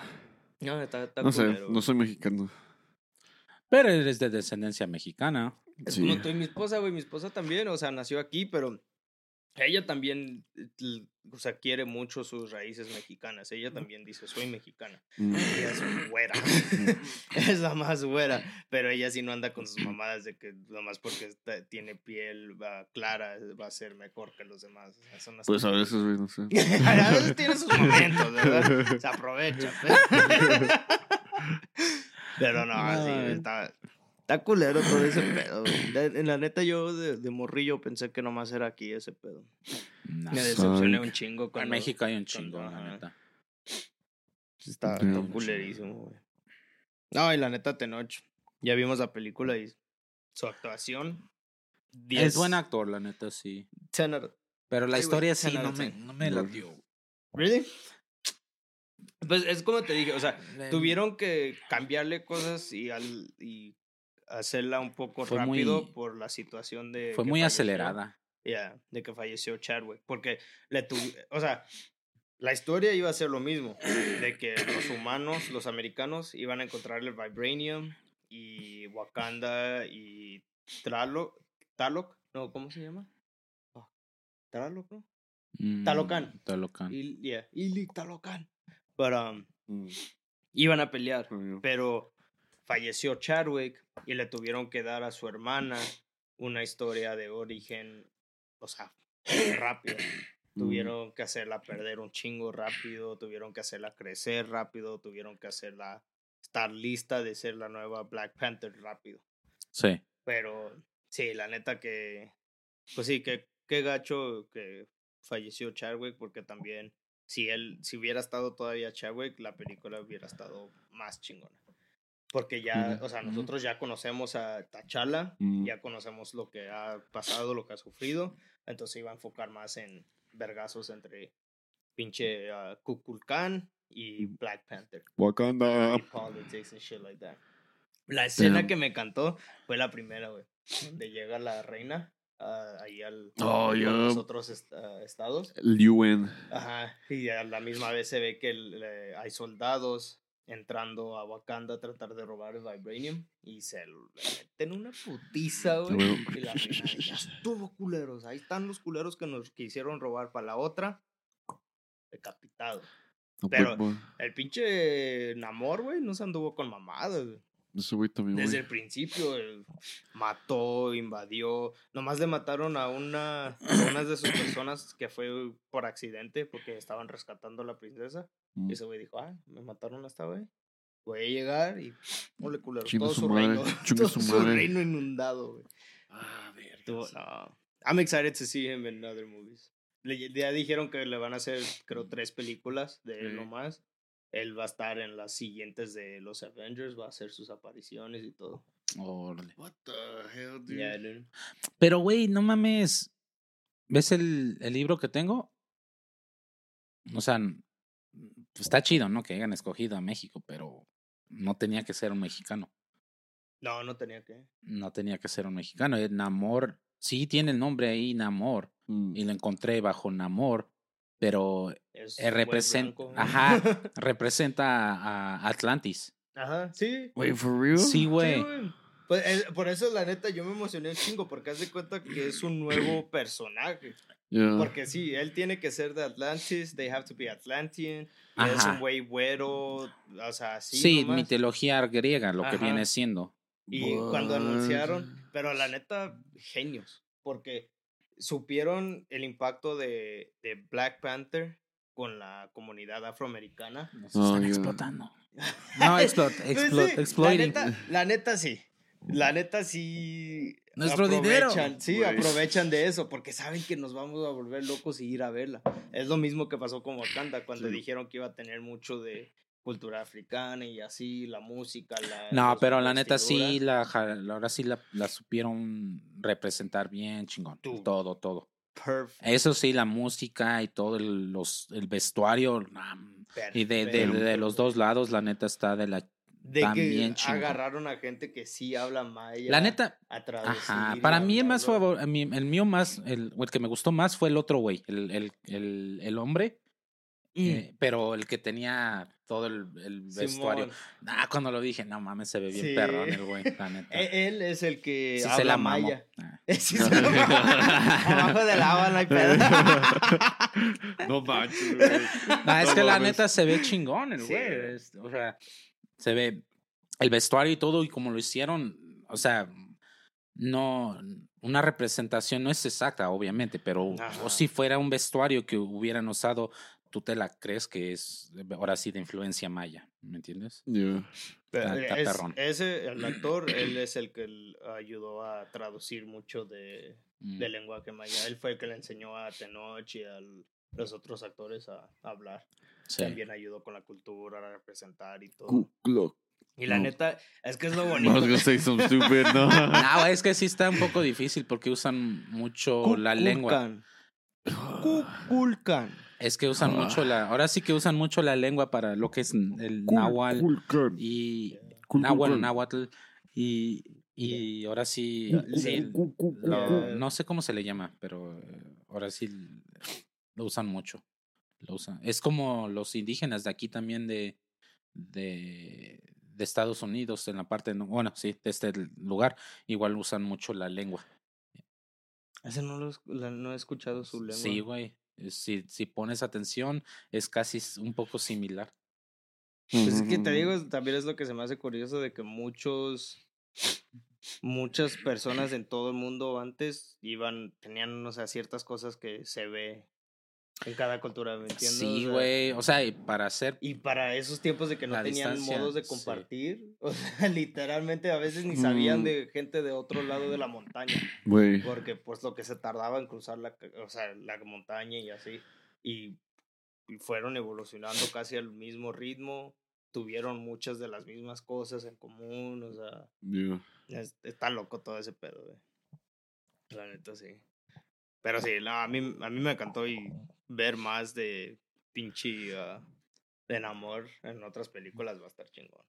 No, está, está No sé, culero, no soy mexicano. Pero eres de descendencia mexicana. Es Sí. como tú y mi esposa, güey. Mi esposa también, o sea, nació aquí, pero ella también, eh, o sea, quiere mucho sus raíces mexicanas. Ella también dice, soy mexicana. Mm. Ella es güera. es la más güera. Pero ella sí no anda con sus mamadas de que nomás porque está- tiene piel va, clara va a ser mejor que los demás. O sea, son las Pues a veces, no sé. a veces tiene sus momentos, ¿verdad? Se aprovecha. Pero no, No, sí, eh. está, está culero todo ese pedo. La- En la neta, yo de, de morrillo pensé que nomás era aquí ese pedo. No. Me decepcioné un chingo En México hay un cuando- chingo, la neta. Está, Damn. está culerísimo, güey. No, y la neta, Tenoch. Ya vimos la película y su actuación. 10, Es buen actor, la neta, sí. 10 out of- Pero la Sí, historia sí 10 out no me, 10. no me No. latió. ¿Really? Pues es como te dije, o sea, tuvieron que cambiarle cosas y, al, y hacerla un poco Fue rápido muy- por la situación de... Fue muy falleció. acelerada. Ya, de que falleció Chadwick. Porque le tuvi- o sea, la historia iba a ser lo mismo. De que los humanos, los americanos, iban a encontrar el Vibranium y Wakanda y Traloc. Talok, no, ¿cómo se llama? Ah, Traloc, ¿no? Mm, Talocan. Talocan. Il, yeah, Ili Talocan. Pero um, Mm. iban a pelear. Pero falleció Chadwick y le tuvieron que dar a su hermana una historia de origen, o sea, rápido. Mm. Tuvieron que hacerla perder un chingo rápido, tuvieron que hacerla crecer rápido, tuvieron que hacerla estar lista de ser la nueva Black Panther rápido. Sí. Pero sí, la neta que, pues sí, que qué gacho que falleció Chadwick porque también si él, si hubiera estado todavía Chadwick, la película hubiera estado más chingona. Porque ya, o sea, nosotros ya conocemos a T'Challa, Mm. ya conocemos lo que ha pasado, lo que ha sufrido, entonces iba a enfocar más en vergazos entre pinche uh, Kukulkan y Black Panther Wakanda. y politics and shit like that. La escena Damn. que me encantó fue la primera, güey. Donde llega la reina ah, ahí al Oh, yeah. los otros est- ah, estados. El UN. Ajá. Y a la misma vez se ve que el- eh, hay soldados entrando a Wakanda a tratar de robar el Vibranium y se le meten una putiza, güey. Y la reina, ya estuvo culeros. Ahí están los culeros que nos quisieron robar para la otra. Decapitado. No, Pero- pues, El pinche Namor, güey, no se anduvo con mamadas, güey. Ese güey también, Desde güey. el principio, él mató, invadió. Nomás le mataron a una, a una de sus personas que fue por accidente porque estaban rescatando a la princesa. Mm. Y ese güey dijo, ah, me mataron a esta güey. Voy a llegar y, ole culero, Chinga todo su su, madre, reino, chinga todo su su reino inundado, güey. Ah. I'm excited to see him in other movies. Le- ya dijeron que le van a hacer, creo, tres películas de él Sí. nomás. Él va a estar en las siguientes de los Avengers, va a hacer sus apariciones y todo. Órale. What the hell, dude? Pero, güey, no mames. ¿Ves el, el libro que tengo? O sea, n- está chido, ¿no? Que hayan escogido a México, pero no tenía que ser un mexicano. No, no tenía que. No tenía que ser un mexicano. Eh, Namor, sí tiene el nombre ahí, Namor. Mm. Y lo encontré bajo Namor, pero Es eh, güey representa, ajá, representa a a Atlantis. Ajá, sí. Wait, for real? Sí, Sí, güey. güey. Pues, eh, por eso, la neta, yo me emocioné un chingo, porque haz de cuenta que es un nuevo personaje. Yeah. Porque sí, él tiene que ser de Atlantis, they have to be Atlantean. y es Ajá. un güey güero, o sea, así. Sí, nomás. mitología griega, lo que Ajá. viene siendo. Y cuando What? anunciaron, pero la neta, genios, porque supieron el impacto de, de Black Panther con la comunidad afroamericana. Nos Oh, están yeah. explotando. No, explot, Pues explot, sí, exploiting. La neta, la neta sí. La neta sí. Nuestro dinero. Sí, aprovechan de eso porque saben que nos vamos a volver locos y ir a verla. Es lo mismo que pasó con Wakanda cuando Sí. dijeron que iba a tener mucho de cultura africana y así, la música, la. No, pero la neta sí, la, ahora sí la, la supieron representar bien, chingón. Todo, todo. Perfect. Eso sí, la música y todo el, los, el vestuario. nah, y de, de, de, de los dos lados, la neta está de la... De que bien chingón. agarraron a gente que sí habla maya. La neta, a ajá. Para mí el más favor, el, mío más, el, que me gustó más fue el otro güey, el, el, el, el hombre. Eh, pero el que tenía todo el, el vestuario. Ah, cuando lo dije, no mames, se ve bien Sí. perrón el güey, la neta. E- Él es el que Sí habla se la maya. Ah. Sí se la. Abajo del agua no hay pedo. no manches, güey. No, es No que la neta se ve chingón el güey. O sea, se ve el vestuario y todo, y como lo hicieron, o sea, no, una representación no es exacta, obviamente, pero o si fuera un vestuario que hubieran usado, tú te la crees que es ahora sí de influencia maya, ¿me entiendes? Yeah. Es- ese, el actor, él es el que ayudó a traducir mucho de, Mm. de lenguaje maya. Él fue el que le enseñó a Tenoch y a los otros actores a, a hablar. Sí. También ayudó con la cultura, a representar y todo. Y la No. neta, es que es lo I bonito. was gonna say some stupid, no. No, es que sí está un poco difícil porque usan mucho la lengua. Kukulkan. Es que usan mucho la. Ahora sí que usan mucho la lengua para lo que es el náhuatl Kulkan. y. Kulkan. náhuatl. Y, y ahora sí. lo- ku- no sé cómo se le llama, pero eh, ahora sí lo usan mucho. Lo usan. Es como los indígenas de aquí también de. de de Estados Unidos, en la parte, no- bueno, sí, de este lugar, igual usan mucho la lengua. Ese no, lo, no he escuchado su lengua. Sí, güey. Eh, Si, si pones atención, es casi un poco similar. Pues es que te digo, también es lo que se me hace curioso de que muchos, muchas personas en todo el mundo antes iban, tenían, o sea, ciertas cosas que se ve en cada cultura, ¿me entiendes? Sí, güey. O sea, y para hacer. Y para esos tiempos de que no tenían modos de sí. compartir, o sea, literalmente a veces ni sabían Mm. de gente de otro lado de la montaña, Güey. porque pues lo que se tardaba en cruzar la, o sea, la montaña y así, y, y fueron evolucionando casi al mismo ritmo, tuvieron muchas de las mismas cosas en común, o sea, Yeah. es- está loco todo ese pedo, güey. La neta, sí. Pero sí, no, a, mí, a mí me encantó y ver más de pinche ah, de enamor en otras películas va a estar chingón.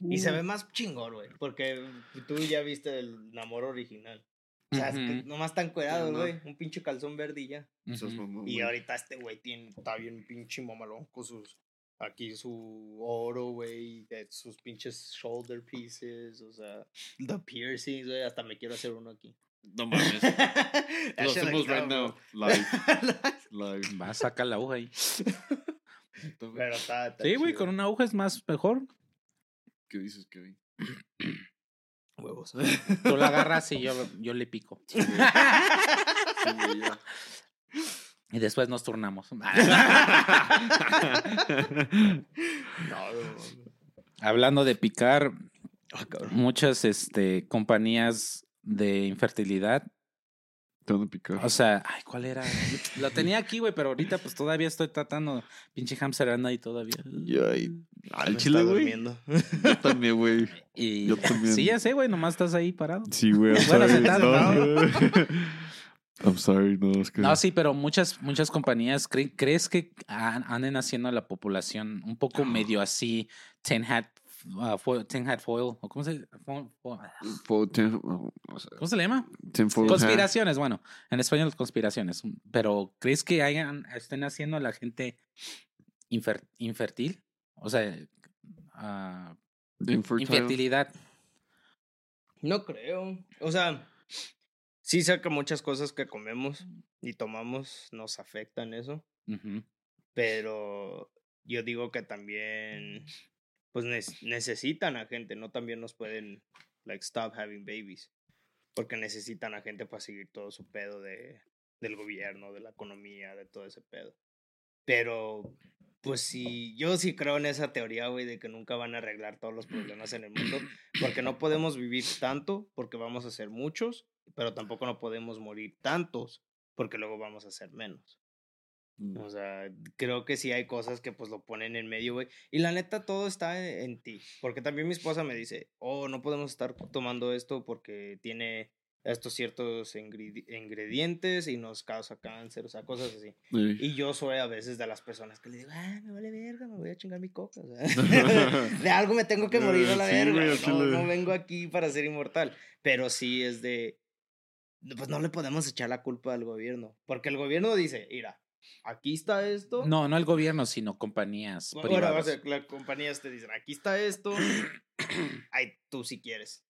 Y se ve más chingón, güey, porque tú ya viste el enamor original. O sea, es que Ujú. nomás tan cuerado, no. güey. Un pinche calzón verde y ya. Ujú. mamón, Y ahorita este güey tiene, está bien pinche mamalón con sus. Aquí su oro, güey. de Sus pinches shoulder pieces. O sea, the piercings, güey. Hasta me quiero hacer uno aquí. No mames. Lo hacemos like right now. Live. Live. Va a sacar la aguja ahí. Pero está. está Sí, güey, con una aguja es más mejor. ¿Qué dices, Kevin? Huevos. Tú la agarras y yo, yo le pico. Sí, güey, ya. Y después nos turnamos. no, no, no. Hablando de picar, muchas este, compañías de infertilidad. Te van a picar. O sea, ay, ¿cuál era? Lo tenía aquí, güey, pero ahorita pues todavía estoy tratando. Pinche hamster anda ahí todavía. Ya, y- Al chile, güey. Yo también, güey. Y Yo también. sí, ya sé, güey, nomás estás ahí parado. Sí, güey. I'm Bueno, sorry. sentado, No. I'm sorry, no, es que. No, sí, pero muchas, muchas compañías, cre- ¿crees que anden haciendo a la población un poco medio así, ten hat, uh, foil, tin hat foil, o cómo se, fo- fo- Fo- ten- o sea, ¿cómo se le llama? hat. Conspiraciones, bueno, en español conspiraciones, pero ¿crees que hayan, estén haciendo a la gente infer- infertil? O sea, ah, Infertile. infertilidad. No creo. O sea, sí sé que muchas cosas que comemos y tomamos nos afectan eso. Pero yo digo que también, pues necesitan a gente, no también nos pueden, like, stop having babies. Porque necesitan a gente para seguir todo su pedo de, del gobierno, de la economía, de todo ese pedo. Pero, pues sí, yo sí creo en esa teoría, güey, de que nunca van a arreglar todos los problemas en el mundo. Porque no podemos vivir tanto, porque vamos a ser muchos, pero tampoco no podemos morir tantos, porque luego vamos a ser menos. Mm. O sea, creo que sí hay cosas que pues lo ponen en medio, güey. Y la neta, todo está en, en ti. Porque también mi esposa me dice, oh, no podemos estar tomando esto porque tiene estos ciertos ingredi- ingredientes y nos causa cáncer, o sea, cosas así. Sí. Y yo soy a veces de las personas que le digo, ah, me vale verga, me voy a chingar mi coca. O sea, de algo me tengo que morir a la Sí, verga. güey, no, no vengo aquí para ser inmortal. Pero sí es de, pues no le podemos echar la culpa al gobierno. Porque el gobierno dice, mira, aquí está esto. No, no el gobierno, sino compañías Bueno, o sea, las compañías te dicen, aquí está esto, ay, tú si quieres.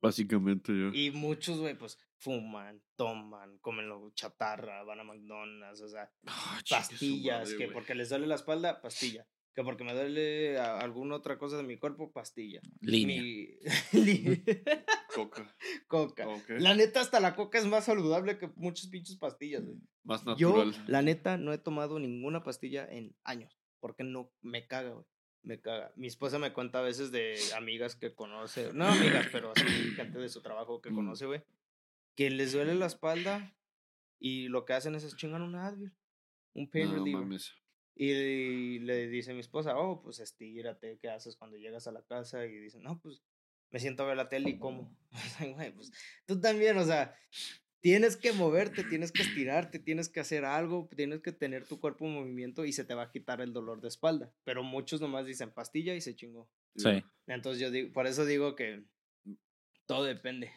Básicamente yo. Y muchos, güey, pues fuman, toman, comen lo chatarra, van a McDonald's, o sea, Ah, pastillas, madre, que porque les duele la espalda, pastilla. Que porque me duele a- alguna otra cosa de mi cuerpo, pastilla. Línea. Mi- Coca. coca. La neta, hasta la coca es más saludable que muchas pinches pastillas, güey. Más Yo, natural. la neta, no he tomado ninguna pastilla en años. Porque no me caga, güey. Me caga. Mi esposa me cuenta a veces de amigas que conoce. No amigas, pero así gente de su trabajo que Mm. conoce, güey. Que les duele la espalda y lo que hacen es chingan un Advil. Un pain No reliever. mames. Y le dice mi esposa, oh, pues estírate, ¿qué haces cuando llegas a la casa? Y dice, no, pues me siento a ver la tele y como. Güey, pues tú también, o sea, tienes que moverte, tienes que estirarte, tienes que hacer algo, tienes que tener tu cuerpo en movimiento y se te va a quitar el dolor de espalda. Pero muchos nomás dicen pastilla y se chingó. Sí. Entonces yo digo, por eso digo que todo depende.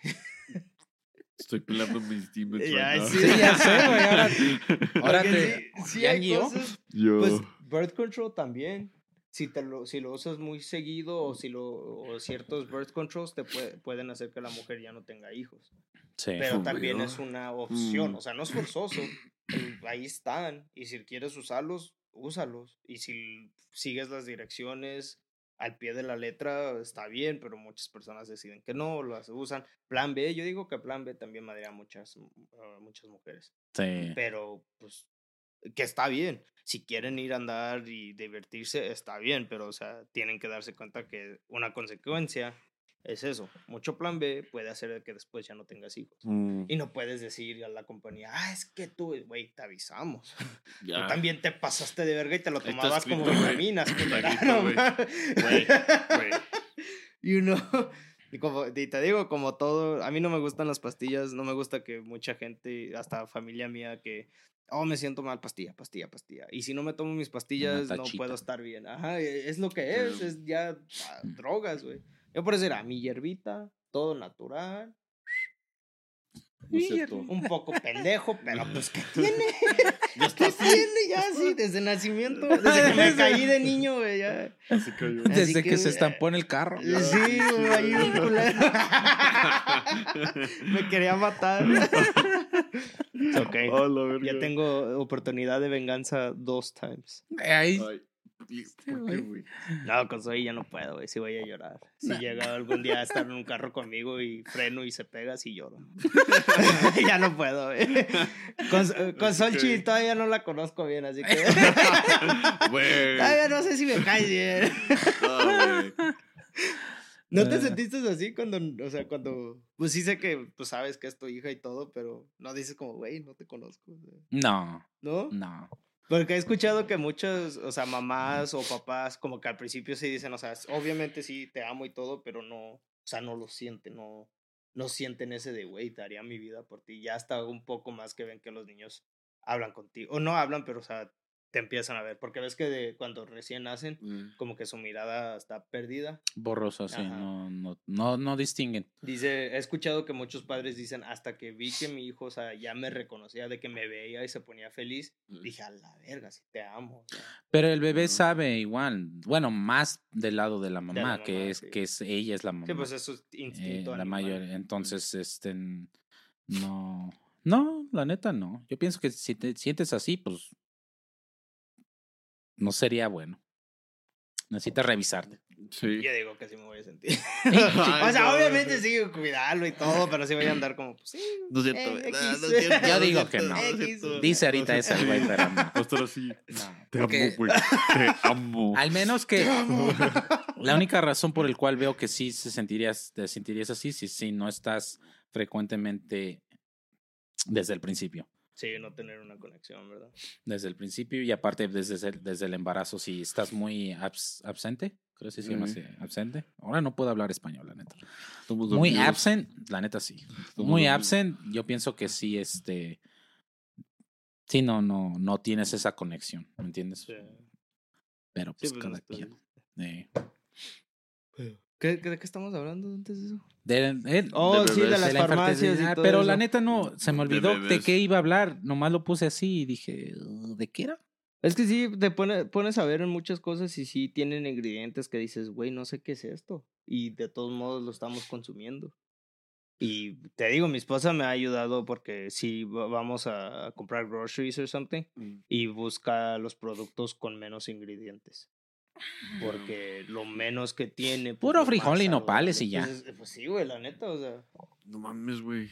Estoy pelando mis demons Ya, right now. sí, ya sé, güey, ahora- Ahora te. sí, sí ¿ya hay cosas Yo. Pues birth control también. Si, te lo, si lo usas muy seguido o si lo o ciertos birth controls te pue- pueden hacer que la mujer ya no tenga hijos. Sí. Pero Obvio. también es una opción, Mm. o sea, no es forzoso. Ahí están y si quieres usarlos, úsalos. Y si sigues las direcciones al pie de la letra, está bien, pero muchas personas deciden que no, las usan. Plan B, yo digo que plan B también me daría a muchas, a muchas mujeres Sí. pero pues que está bien. Si quieren ir a andar y divertirse, está bien, pero o sea, tienen que darse cuenta que una consecuencia es eso. Mucho plan B puede hacer que después ya no tengas hijos. Mm, Y no puedes decir a la compañía, ah, es que tú, güey, te avisamos. ya. Tú también te pasaste de verga y te lo tomabas como escrito, güey. vitaminas. Güey. mames. Güey, güey. Y uno, y, como, y te digo, como todo, a mí no me gustan las pastillas, no me gusta que mucha gente, hasta familia mía, que, oh, me siento mal, pastilla, pastilla, pastilla. Y si no me tomo mis pastillas, no puedo estar bien. Ajá, e- es lo que es, es ya ah, drogas, güey. Yo por eso era mi hierbita, todo natural, No un poco pendejo, pero pues, ¿qué tiene? ¿Qué tiene ya así? Desde nacimiento, desde que me caí de niño, güey, ya. Así. Así Desde que, que se estampó en el carro. Sí, güey, ahí un culero. Me quería matar. ok. Oh. Ya tengo oportunidad de venganza dos times. Ahí. Ay, ¿y ¿Por qué, güey? No, con Zoe ya no puedo, güey. Sí voy a llorar. Si llega algún día a estar en un carro conmigo y freno y se pega, sí lloro. ya no puedo, güey. Con, con Solchi todavía no la conozco bien, así que... Güey. todavía no sé si me caes bien. ¿No te Ah. sentiste así cuando, o sea, cuando, pues sí sé que, pues sabes que es tu hija y todo, pero no dices como, güey, no te conozco, o sea, No, ¿no? no. Porque he escuchado que muchos, o sea, mamás o papás, como que al principio sí dicen, o sea, obviamente sí te amo y todo, pero no, o sea, no lo sienten, no, no sienten ese de, güey, daría mi vida por ti. Ya hasta un poco más que ven que los niños hablan contigo, o no hablan, pero, o sea, te empiezan a ver, porque ves que de, cuando recién nacen, Mm. como que su mirada está perdida. Borroso, sí. No, no, no, no distinguen. Dice, he escuchado que muchos padres dicen, hasta que vi que mi hijo, o sea, ya me reconocía de que me veía y se ponía feliz, dije, a la verga, si te amo. o sea". Pero el bebé sabe igual. Bueno, más del lado de la mamá, la que es sí. que es ella es la mamá. Sí, pues eso es eh, instinto la mayor. Entonces, este no. No, la neta no. Yo pienso que si te sientes así, pues no sería bueno. Necesitas revisarte. Sí. Yo digo que sí me voy a sentir. Ay, o sea, no, obviamente no. sí, cuidarlo y todo, pero sí voy a andar como, pues sí. No es cierto, eh, güey. No, X. no es cierto, Yo digo que no. X. Dice ahorita No es ese cierto. güey, pero no. Así. No, Te porque amo, güey. Te amo. Al menos que la única razón por el cual veo que sí se sentirías, te sentirías así, si, si no estás frecuentemente desde el principio. Sí, no tener una conexión, ¿verdad? Desde el principio y aparte desde el, desde el embarazo, si estás muy abs- absente, creo que se llama así, absente. Ahora no puedo hablar español, la neta. Muy absent, la neta sí. Muy absent, yo pienso que sí, este, sí, no, no, no tienes esa conexión, ¿me entiendes? Sí. Pero Sí, pues pues, cada no quien. eh. ¿Qué, qué- ¿De qué estamos hablando antes de eso? De, eh, Oh, sí, de las de la farmacias y todo Pero eso. la neta no, se me olvidó de, qué iba a hablar. Nomás lo puse así y dije, "Uh, ¿de qué era? Es que sí, te pone- pones a ver en muchas cosas y sí tienen ingredientes que dices, güey, no sé qué es esto. Y de todos modos lo estamos consumiendo. Y te digo, mi esposa me ha ayudado porque si vamos a, a comprar groceries or something Mm. y busca los productos con menos ingredientes. Porque lo menos que tiene. pues, Puro frijol más y nopales y ya. Pues, pues sí, güey, la neta, o sea. No mames, güey.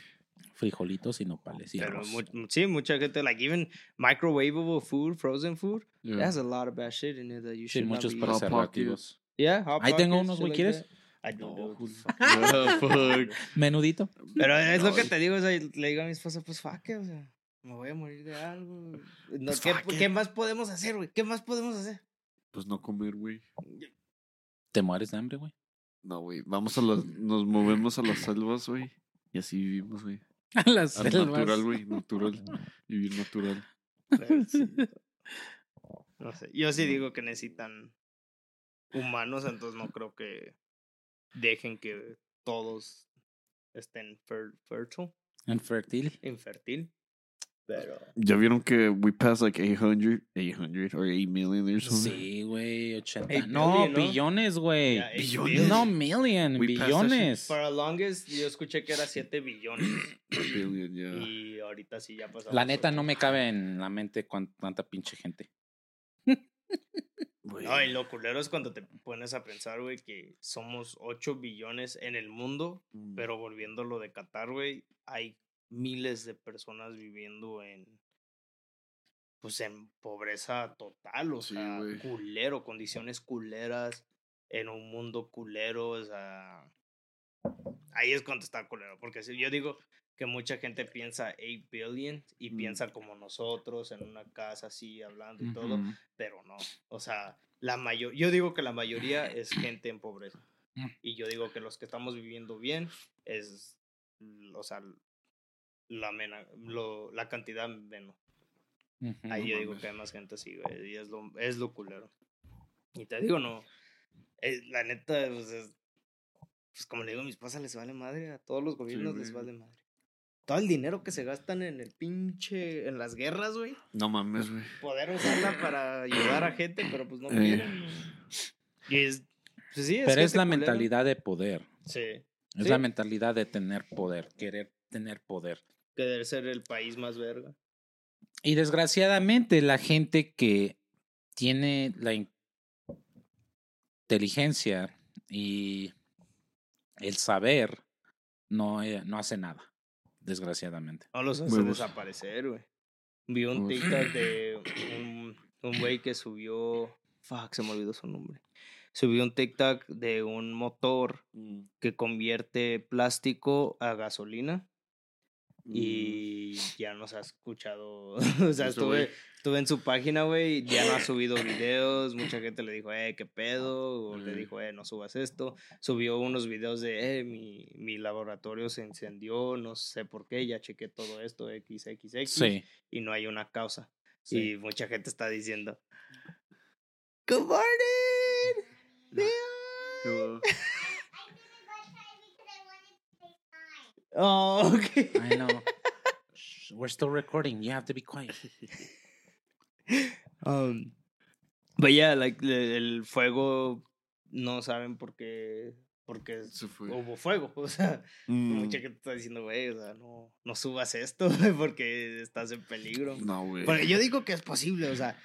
Frijolitos y nopales y Pero mu- sí, mucha gente, like even microwavable food, frozen food, Yeah. has a lot of bad shit in it that you Sí, should not muchos eating. preservativos. Yeah, Hot Ahí tengo unos, güey, like ¿quieres? that. I do, No. Ah, fuck. Menudito. Pero es lo que te digo, o sea, le digo a mi esposa, pues fuck it, o sea, me voy a morir de algo. No, Pues, ¿qué. ¿Qué más podemos hacer, güey? ¿Qué más podemos hacer? Pues no comer, güey. Te mueres de hambre, güey. No, güey. Vamos a las. Nos movemos a las selvas, güey. Y así vivimos, güey. A las Al selvas. Natural, güey. Natural. Vivir natural. Sí, No sé, yo sí digo que necesitan humanos, entonces no creo que dejen que todos estén fer fertile, Infertil. Pero ¿Ya vieron que we passed like 800? 800 or 8 million or something? Sí, güey. 80. Eight no, billion, ¿no? billones, güey. Eight billones. No, million, We billones. para longest yo escuché que era 7 billones Billion, yeah. y ahorita sí ya pasamos. La neta no me cabe en la mente cuán- tanta pinche gente. Güey. No, y lo culero es cuando te pones a pensar, güey, que somos 8 billones en el mundo, Mm. pero volviéndolo de Qatar, güey, hay miles de personas viviendo en pues en pobreza total, o Sí, sea, culero, condiciones culeras, en un mundo culero, o sea, ahí es cuando está culero, porque si yo digo que mucha gente piensa 8 billion y Mm. piensa como nosotros en una casa así hablando y todo, pero no. O sea, la mayor, yo digo que la mayoría es gente en pobreza. Mm. Y yo digo que los que estamos viviendo bien es, o sea, la, mena, lo, la cantidad menos. Ujú. Ahí no yo digo mames. que hay más gente así, güey. Y es lo, es lo culero. Y te digo, no. eh, la neta, pues, es- pues como le digo a mi esposa, les vale madre. A todos los gobiernos les güey. vale madre. Todo el dinero que se gastan en el pinche. en las guerras, güey. No mames, güey. Poder usarla para ayudar a gente, pero pues no Eh. quieren. Y es. pues sí, Pero es la mentalidad de poder. Sí. Es Sí. la mentalidad de tener poder, querer tener poder. Querer ser el país más verga. Y desgraciadamente la gente que tiene la in- inteligencia y el saber no, eh, no hace nada, desgraciadamente. No los hace Huevos. desaparecer, güey. Vi un. TikTok de un, un güey que subió. Fuck, se me olvidó su nombre. Subió un TikTok de un motor Mm. que convierte plástico a gasolina. Mm. Y ya nos ha escuchado. o sea, estuve, estuve en su página, güey. Ya no ha subido videos. Mucha gente le dijo, eh, qué pedo. O le Mm. dijo, eh, no subas esto. Subió unos videos de, eh, mi, mi laboratorio se encendió. No sé por qué. Ya chequé todo esto, XXX. Sí. Y no hay una causa. sí. Y mucha gente está diciendo, Good morning bueno. Oh, ok. I know. Shh, We're still recording. You have to be quiet. Um, but yeah, like el fuego no saben por qué porque hubo fuego, o sea, Mm. mucha gente está diciendo, güey, o sea, no no subas esto porque estás en peligro. No, güey. Porque yo digo que es posible, o sea,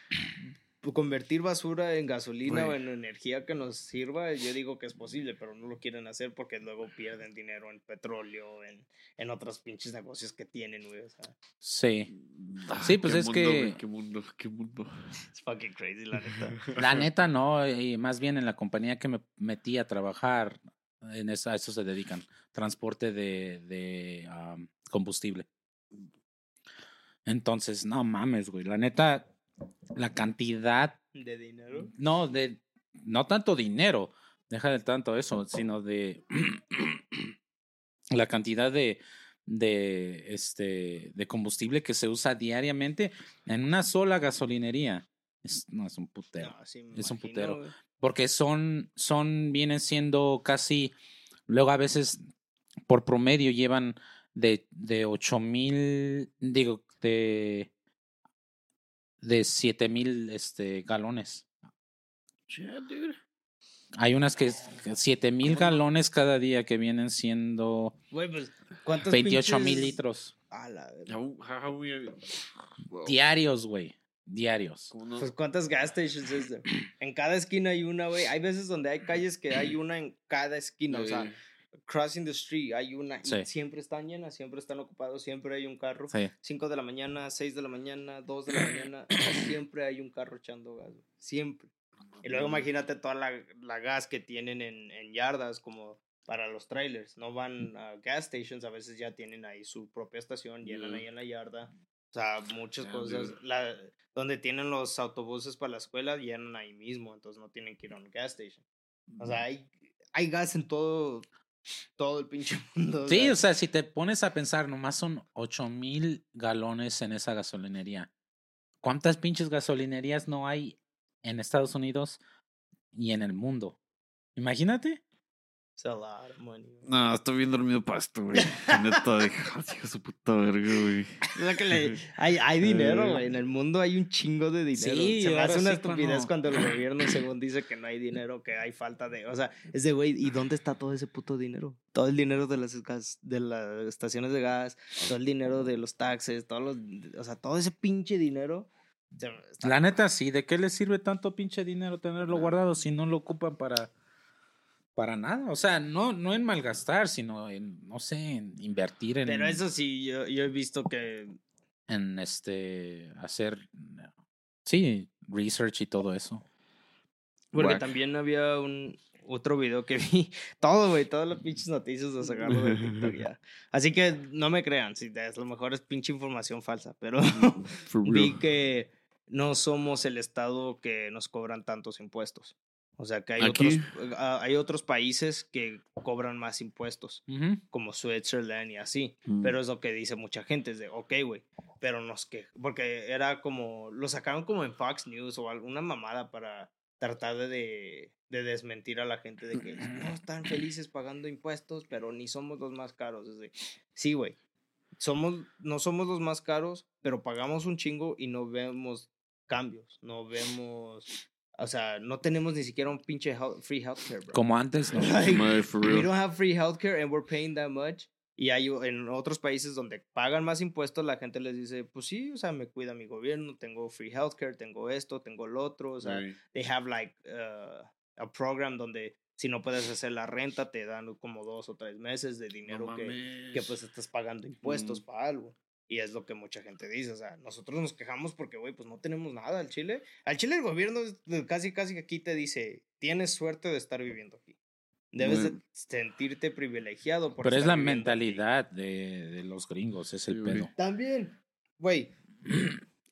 convertir basura en gasolina o Güey. en energía que nos sirva, yo digo que es posible, pero no lo quieren hacer porque luego pierden dinero en petróleo, en, en otros pinches negocios que tienen, güey, o sea, Sí. Ah, Sí, pues qué es mundo, que- güey, Qué mundo, qué mundo. es fucking crazy, la neta. La neta no, y más bien en la compañía que me metí a trabajar, en esa, a eso se dedican, transporte de, de am, combustible. Entonces, no mames, güey, la neta, la cantidad, De dinero. no, de, no tanto dinero, deja de tanto eso, sino de la cantidad de, de, este, de combustible que se usa diariamente en una sola gasolinería. Es, no, es un putero. No, sí me es un putero. Porque son, son, vienen siendo casi, luego a veces por promedio llevan de, de 8 mil, digo, de, de 7 mil este, galones. Hay unas que 7 mil galones cada día que vienen siendo pues, ¿cuántos 28 mil pinches- litros A la verga. How, how we- wow. diarios, güey. Diarios. Pues cuántas gas stations es de? En cada esquina hay una, güey. Hay veces donde hay calles que hay una en cada esquina. O sea, crossing the street hay una. y Sí. siempre están llenas, siempre están ocupados, siempre hay un carro. Sí. 5 de la mañana, 6 de la mañana, 2 de la mañana. siempre hay un carro echando gas. Siempre. Y luego imagínate toda la, la gas que tienen en, en yardas como para los trailers. No van a gas stations, a veces ya tienen ahí su propia estación, llenan Ya. ahí en la yarda. O sea, muchas Ya, cosas. La, donde tienen los autobuses para la escuela, llenan ahí mismo, entonces no tienen que ir a un gas station. O sea, hay, hay gas en todo, todo el pinche mundo. Sí, o sea, si te pones a pensar, nomás son 8 mil galones en esa gasolinería. ¿Cuántas pinches gasolinerías no hay en Estados Unidos y en el mundo? Imagínate. It's a lot of money, güey. No, estoy bien dormido para esto, güey. La Neta, de su puta verga, güey. Le- hay, hay dinero, güey. En el mundo hay un chingo de dinero. Sí, Se me hace una sí, estupidez cuando- cuando el gobierno, según dice que no hay dinero, que hay falta de. O sea, es de, güey, ¿y dónde está todo ese puto dinero? Todo el dinero de las, gas- de las estaciones de gas, todo el dinero de los taxes, todos los. O sea, todo ese pinche dinero. La neta, sí, ¿de qué les sirve tanto pinche dinero tenerlo guardado si no lo ocupan para para nada? O sea, no no en malgastar, sino en no sé, en invertir en Pero eso sí, yo, yo he visto que. en este hacer sí, research y todo eso. Porque también había un otro video que vi. Todo, güey, todas las pinches noticias de sacarlo de TikTok ya. Así que no me crean, si a lo mejor es pinche información falsa, pero vi que no somos el estado que nos cobran tantos impuestos. O sea que hay ¿Aquí? otros, ah, hay otros países que cobran más impuestos, Ujú. como Switzerland y así. Mm. Pero es lo que dice mucha gente, es de, ok, güey, pero nos que, porque era como, lo sacaron como en Fox News o alguna mamada para tratar de, de desmentir a la gente de que no están felices pagando impuestos, pero ni somos los más caros. Es de, sí, güey, somos, no somos los más caros, pero pagamos un chingo y no vemos cambios, no vemos, o sea, no tenemos ni siquiera un pinche health- free healthcare, bro. Como antes, ¿no? Like, for we real. don't have free healthcare and we're paying that much. Y hay en otros países donde pagan más impuestos, la gente les dice, pues sí, o sea, me cuida mi gobierno, tengo free healthcare, tengo esto, tengo lo otro, o sea, Ey. they have like uh, a program donde si no puedes hacer la renta, te dan como dos o tres meses de dinero No que, que pues estás pagando impuestos Mm. para algo. Y es lo que mucha gente dice, o sea, nosotros nos quejamos porque, güey, pues no tenemos nada al Chile. Al Chile el gobierno casi, casi aquí te dice, tienes suerte de estar viviendo aquí. Debes de sentirte privilegiado por Pero es la viviendo aquí". mentalidad de, de los gringos, es el Sí, pedo. También, güey,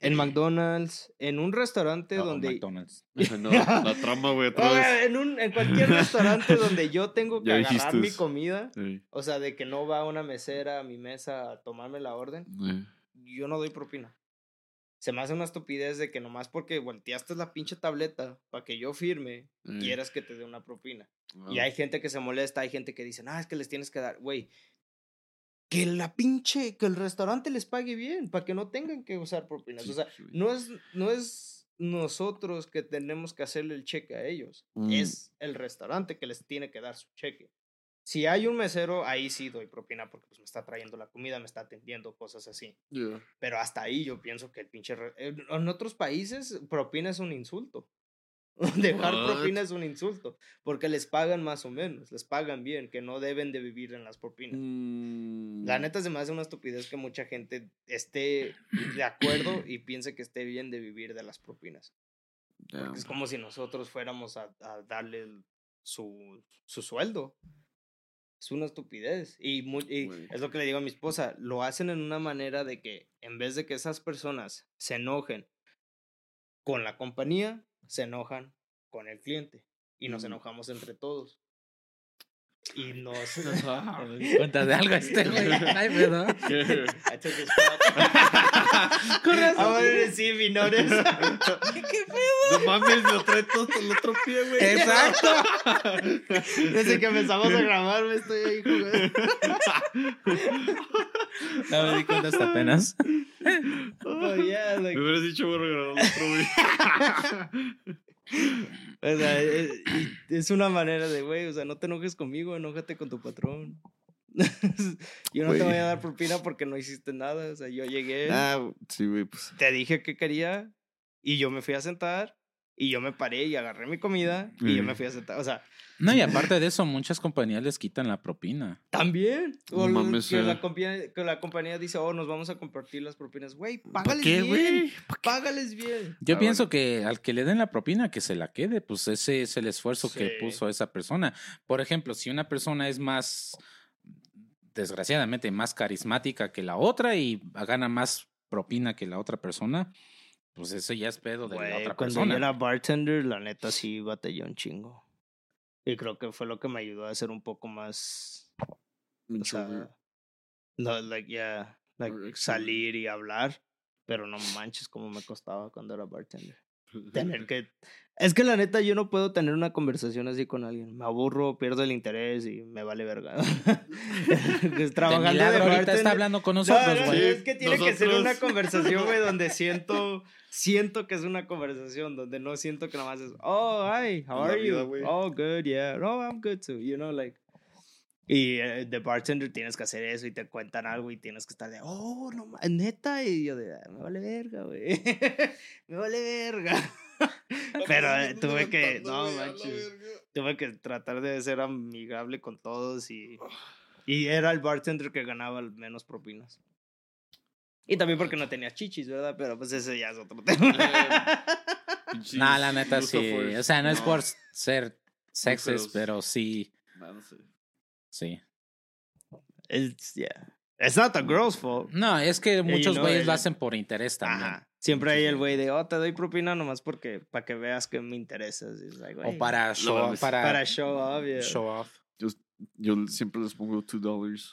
en McDonald's, en un restaurante No, donde... McDonald's. No, la trama, güey, otra en, un, en cualquier restaurante donde yo tengo que Ya agarrar mi comida, o sea, de que no va una mesera a mi mesa a tomarme la orden, yo no doy propina. Se me hace una estupidez de que nomás porque volteaste la pinche tableta para que yo firme, Ey. quieras que te dé una propina. Y hay gente que se molesta, hay gente que dice, ah, es que les tienes que dar, güey. Que la pinche, que el restaurante les pague bien, para que no tengan que usar propinas. Sí, o sea, sí, no es, no es nosotros que tenemos que hacerle el cheque a ellos. Mm. Es el restaurante que les tiene que dar su cheque. Si hay un mesero, ahí sí doy propina porque pues, me está trayendo la comida, me está atendiendo, cosas así. Yeah. Pero hasta ahí yo pienso que el pinche... re- en otros países, propina es un insulto. Dejar What? propina es un insulto. Porque les pagan más o menos, les pagan bien, que no deben de vivir en las propinas. Mm. La neta se me hace una estupidez que mucha gente esté de acuerdo y piense que esté bien de vivir de las propinas. Es como si nosotros fuéramos a, a darle su, su sueldo. Es una estupidez. Y, es lo que le digo a mi esposa. Lo hacen en una manera de que en vez de que esas personas se enojen con la compañía, se enojan con el cliente. Y nos Mm. enojamos entre todos. Y nos... Cuenta de algo este güey. Ay, perdón. ¿Qué? His spot. Ahora sí, minores. No mames, lo trae todo el otro pie, güey. Exacto. Desde que empezamos a grabar, me estoy ahí jugando. No me di cuenta hasta apenas. Oh, yeah, like- Me hubieras dicho, bueno, grabar el otro, güey. O sea, es, y es una manera de, güey, o sea, no te enojes conmigo, enójate con tu patrón. yo no te Güey. voy a dar propina porque no hiciste nada. O sea, yo llegué, Ah, sí, güey, pues. te dije que quería y yo me fui a sentar y yo me paré y agarré mi comida y yo me Mm. fui a sentar. O sea, No, y aparte de eso, muchas compañías les quitan la propina. también. No O lo- mames, que, la compañía, que la compañía dice, oh, nos vamos a compartir las propinas. Güey, ¿Para págales qué, bien. güey? Págales bien. Yo Ah, pienso que al que le den la propina, que se la quede, pues ese es el esfuerzo que Sí. puso esa persona. Por ejemplo, si una persona es más, desgraciadamente, más carismática que la otra y gana más propina que la otra persona, pues eso ya es pedo de la otra cuando persona. yo era bartender, la neta sí batallé un chingo. Y creo que fue lo que me ayudó a ser un poco más. O sea, no, like, yeah, like, salir y hablar. Pero no manches cómo me costaba cuando era bartender. Tener que. Es que la neta, yo no puedo tener una conversación así con alguien. Me aburro, pierdo el interés y me vale verga. Trabajando de milagro ahorita está hablando con No, nosotros, no, güey. Sí, es que tiene que ser una conversación, güey, donde siento, siento que es una conversación, donde no siento que nada más es, oh, hi, how are vida, you? Oh, good, yeah. No, I'm good too, you know, like. Y eh, de bartender tienes que hacer eso y te cuentan algo y tienes que estar de, oh, no, neta. Y yo de, "Ah, me vale verga, güey. me vale verga. Pero eh, tuve que, no manches, tuve que tratar de ser amigable con todos y, y era el bartender que ganaba menos propinas. Y también porque no tenía chichis, ¿verdad? Pero pues ese ya es otro tema. Pinches No, la neta sí. O sea, no es por ser sexes, pero sí, no, no sé. Sí. It's, yeah. It's not the girl's fault. No, es que muchos güeyes lo hacen por interés también. Ajá. Siempre hay el güey de, oh, te doy propina nomás porque, para que veas que me interesas. It's like, O para show, para, para show off, yeah. show off. Yo siempre les pongo two dollars.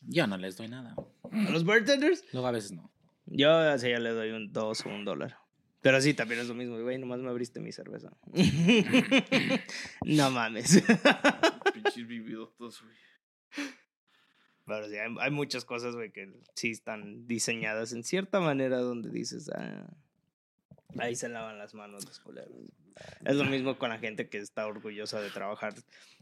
Yo no les doy nada. ¿A los bartenders? Luego a veces no. Yo así ya le doy un dos o un dólar. Pero sí, también es lo mismo, güey, nomás me abriste mi cerveza. no mames. Pinches vividotas, güey. Pero sí, hay, hay muchas cosas, güey, que sí están diseñadas en cierta manera donde dices, ah, ahí se lavan las manos los culeros. Es lo mismo con la gente que está orgullosa de trabajar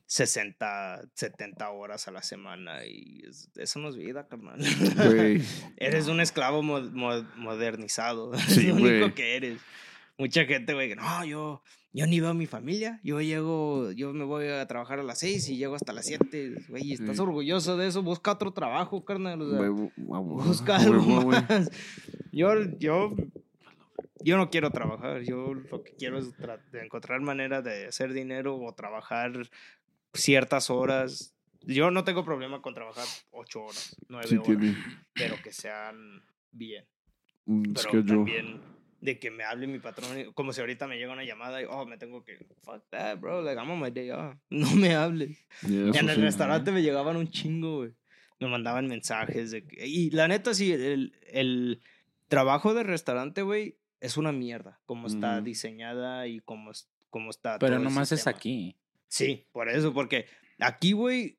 60, 70 horas a la semana y es- eso no es vida, carnal. Güey. Eres un esclavo mo- mo- modernizado. Sí, es lo único güey. que eres. Mucha gente, güey, que no, yo, yo ni veo a mi familia. Yo llego, yo me voy a trabajar a las 6 y llego hasta las 7. Güey, ¿estás Sí. orgulloso de eso? Busca otro trabajo, carnal. O sea, huevo, busca algo más. Yo, yo, yo no quiero trabajar. Yo lo que quiero es encontrar manera de hacer dinero o trabajar ciertas horas. Yo no tengo problema con trabajar 8 horas, 9 Sí horas tiene pero que sean bien. un Pero schedule. también de que me hable mi patrón, como si ahorita me llega una llamada y, oh, me tengo que, fuck that, bro, like, I'm on my day off. No me hables. Yeah, Y en el sí. restaurante me llegaban un chingo, güey. Me mandaban mensajes de que, y la neta, sí, el, el trabajo de restaurante, güey, es una mierda, como está diseñada y como, es- como está. Pero todo nomás es aquí. Sí, por eso, porque aquí, güey,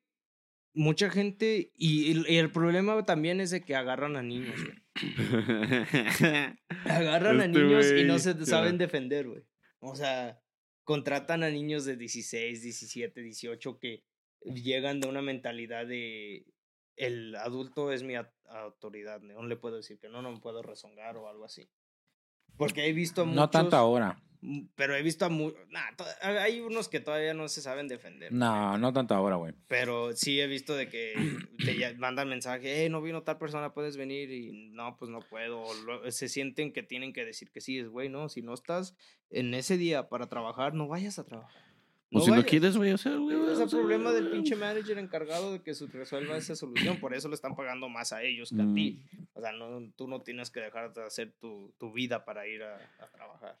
mucha gente, y, y- y el problema también es de que agarran a niños, güey. Agarran a Este niños y no se saben defender, güey. O sea, contratan a niños de 16, 17, 18 que llegan de una mentalidad de el adulto es mi au- autoridad, no le puedo decir que no, no me puedo rezongar o algo así. Porque he visto muchos... No tanto ahora. Mm, Pero he visto a nah, hay unos que todavía no se saben defender. No, no tanto ahora, güey. Pero sí he visto de que te mandan mensaje, hey, no vino tal persona, puedes venir y no, pues no puedo. se sienten que tienen que decir que sí, es güey, no, si no estás en ese día para trabajar, no vayas a trabajar. O si no vayas. quieres, güey, o sea, güey. Es el problema del pinche manager encargado de que su- resuelva esa solución. Por eso le están pagando más a ellos que a Mm. ti. O sea, no, tú no tienes que dejar de hacer tu, tu vida para ir a, a trabajar.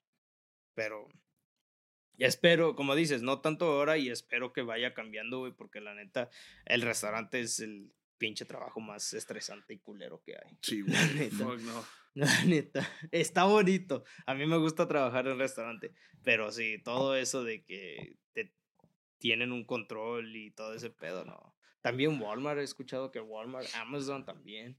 Pero espero, como dices, no tanto ahora y espero que vaya cambiando, güey, porque la neta, el restaurante es el pinche trabajo más estresante y culero que hay. Sí, güey. La neta. Fuck, no. La neta. Está bonito. A mí me gusta trabajar en restaurante. Pero sí, todo eso de que tienen un control y todo ese pedo, no. También Walmart, he escuchado que Walmart, Amazon también.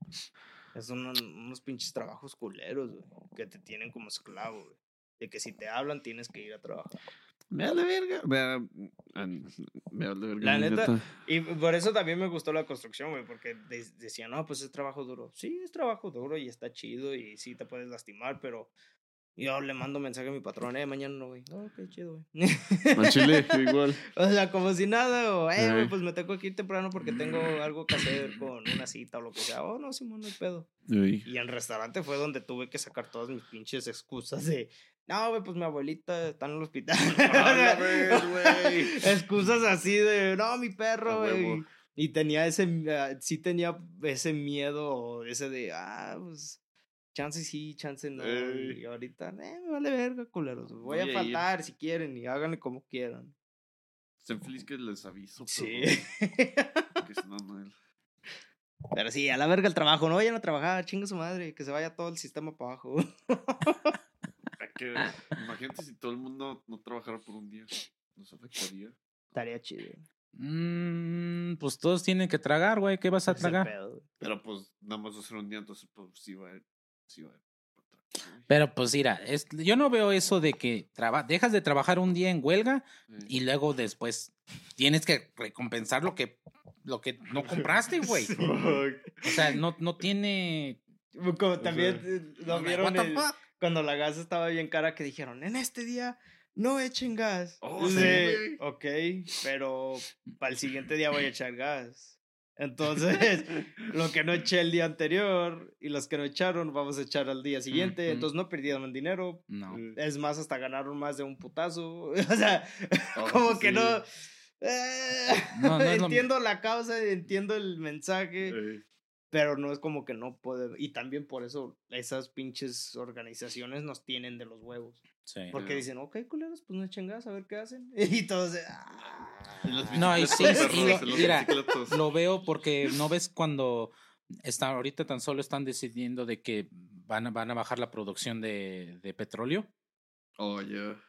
Es unos, unos pinches trabajos culeros, güey. Que te tienen como esclavo, güey. De que si te hablan tienes que ir a trabajar. Me vale verga. Me, vale verga. La neta, Y por eso también me gustó la construcción, güey, porque de- decían, no, pues es trabajo duro. Sí, es trabajo duro y está chido y sí te puedes lastimar, pero yo le mando mensaje a mi patrón, eh, mañana no, güey. No, qué chido, güey. Al chile, igual. o sea, como si nada, o, eh, güey, Ey. pues me tengo que ir temprano porque tengo algo que hacer con una cita o lo que sea. Oh, no, Simón, no hay pedo. Y en restaurante fue donde tuve que sacar todas mis pinches excusas de, no, güey, pues mi abuelita está en el hospital. Güey. excusas así de, no, mi perro, güey. Y tenía ese, ah, sí tenía ese miedo, ese de, ah, pues, chance sí, chance no. Ey. Y ahorita, eh, me vale verga, culeros. Voy Voy a ir. faltar si quieren y háganle como quieran. Estén feliz que les aviso. Sí. pero- Porque si no, no. Pero sí, a la verga el trabajo, no vayan a trabajar, chinga su madre, que se vaya todo el sistema para abajo. Que, imagínate si todo el mundo no trabajara por un día. Nos afectaría. Estaría chido. Mm, pues todos tienen que tragar, güey. ¿Qué vas a tragar? pedo. Pero pues nada más hacer un día, entonces pues sí va Pero pues mira, es- yo no veo eso de que traba- dejas de trabajar un día en huelga y luego después tienes que recompensar lo que, lo que no compraste, güey. O sea, no, no tiene... Como también eh, lo vieron el- cuando la gas estaba bien cara que dijeron, en este día no echen gas. Oh, Sí, sí, güey. ok, pero para el siguiente día voy a echar gas. Entonces, lo que no eché el día anterior y los que no echaron, vamos a echar al día siguiente. Entonces no perdieron dinero. No. Es más, hasta ganaron más de un putazo. O sea, Oh, como que no... eh, No, no es lo- entiendo la causa, entiendo el mensaje. Pero no es como que no puede. Y también por eso esas pinches organizaciones nos tienen de los huevos. Sí. Porque dicen, ok, culeros, pues no echen gas, a ver qué hacen. Y todos. de, "Ah". Y No, y sí, perros, y mira. Lo veo porque no ves cuando está, ahorita tan solo están decidiendo de que van a, van a bajar la producción de, de petróleo Oh, yeah.